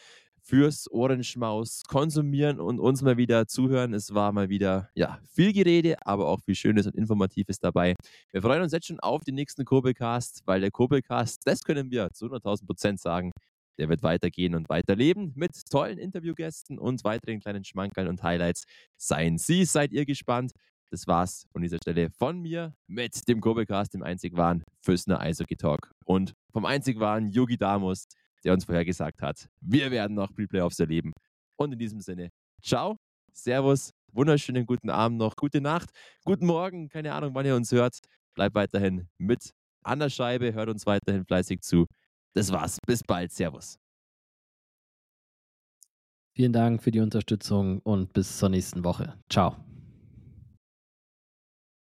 fürs Ohrenschmaus konsumieren und uns mal wieder zuhören. Es war mal wieder ja, viel Gerede, aber auch viel Schönes und Informatives dabei. Wir freuen uns jetzt schon auf den nächsten Kurbelcast, weil der Kurbelcast, das können wir zu 100.000 Prozent sagen, der wird weitergehen und weiterleben mit tollen Interviewgästen und weiteren kleinen Schmankerl und Highlights. Seien Sie, seid ihr gespannt. Das war's von dieser Stelle von mir mit dem Kurbelcast, dem einzig wahren Füssner Eishockey Talk und vom einzig wahren Yogi Damus der uns vorher gesagt hat, wir werden noch Pre-Playoffs erleben. Und in diesem Sinne, ciao, Servus, wunderschönen guten Abend noch, gute Nacht, guten Morgen, keine Ahnung, wann ihr uns hört. Bleibt weiterhin mit an der Scheibe, hört uns weiterhin fleißig zu. Das war's, bis bald, Servus. Vielen Dank für die Unterstützung und bis zur nächsten Woche. Ciao.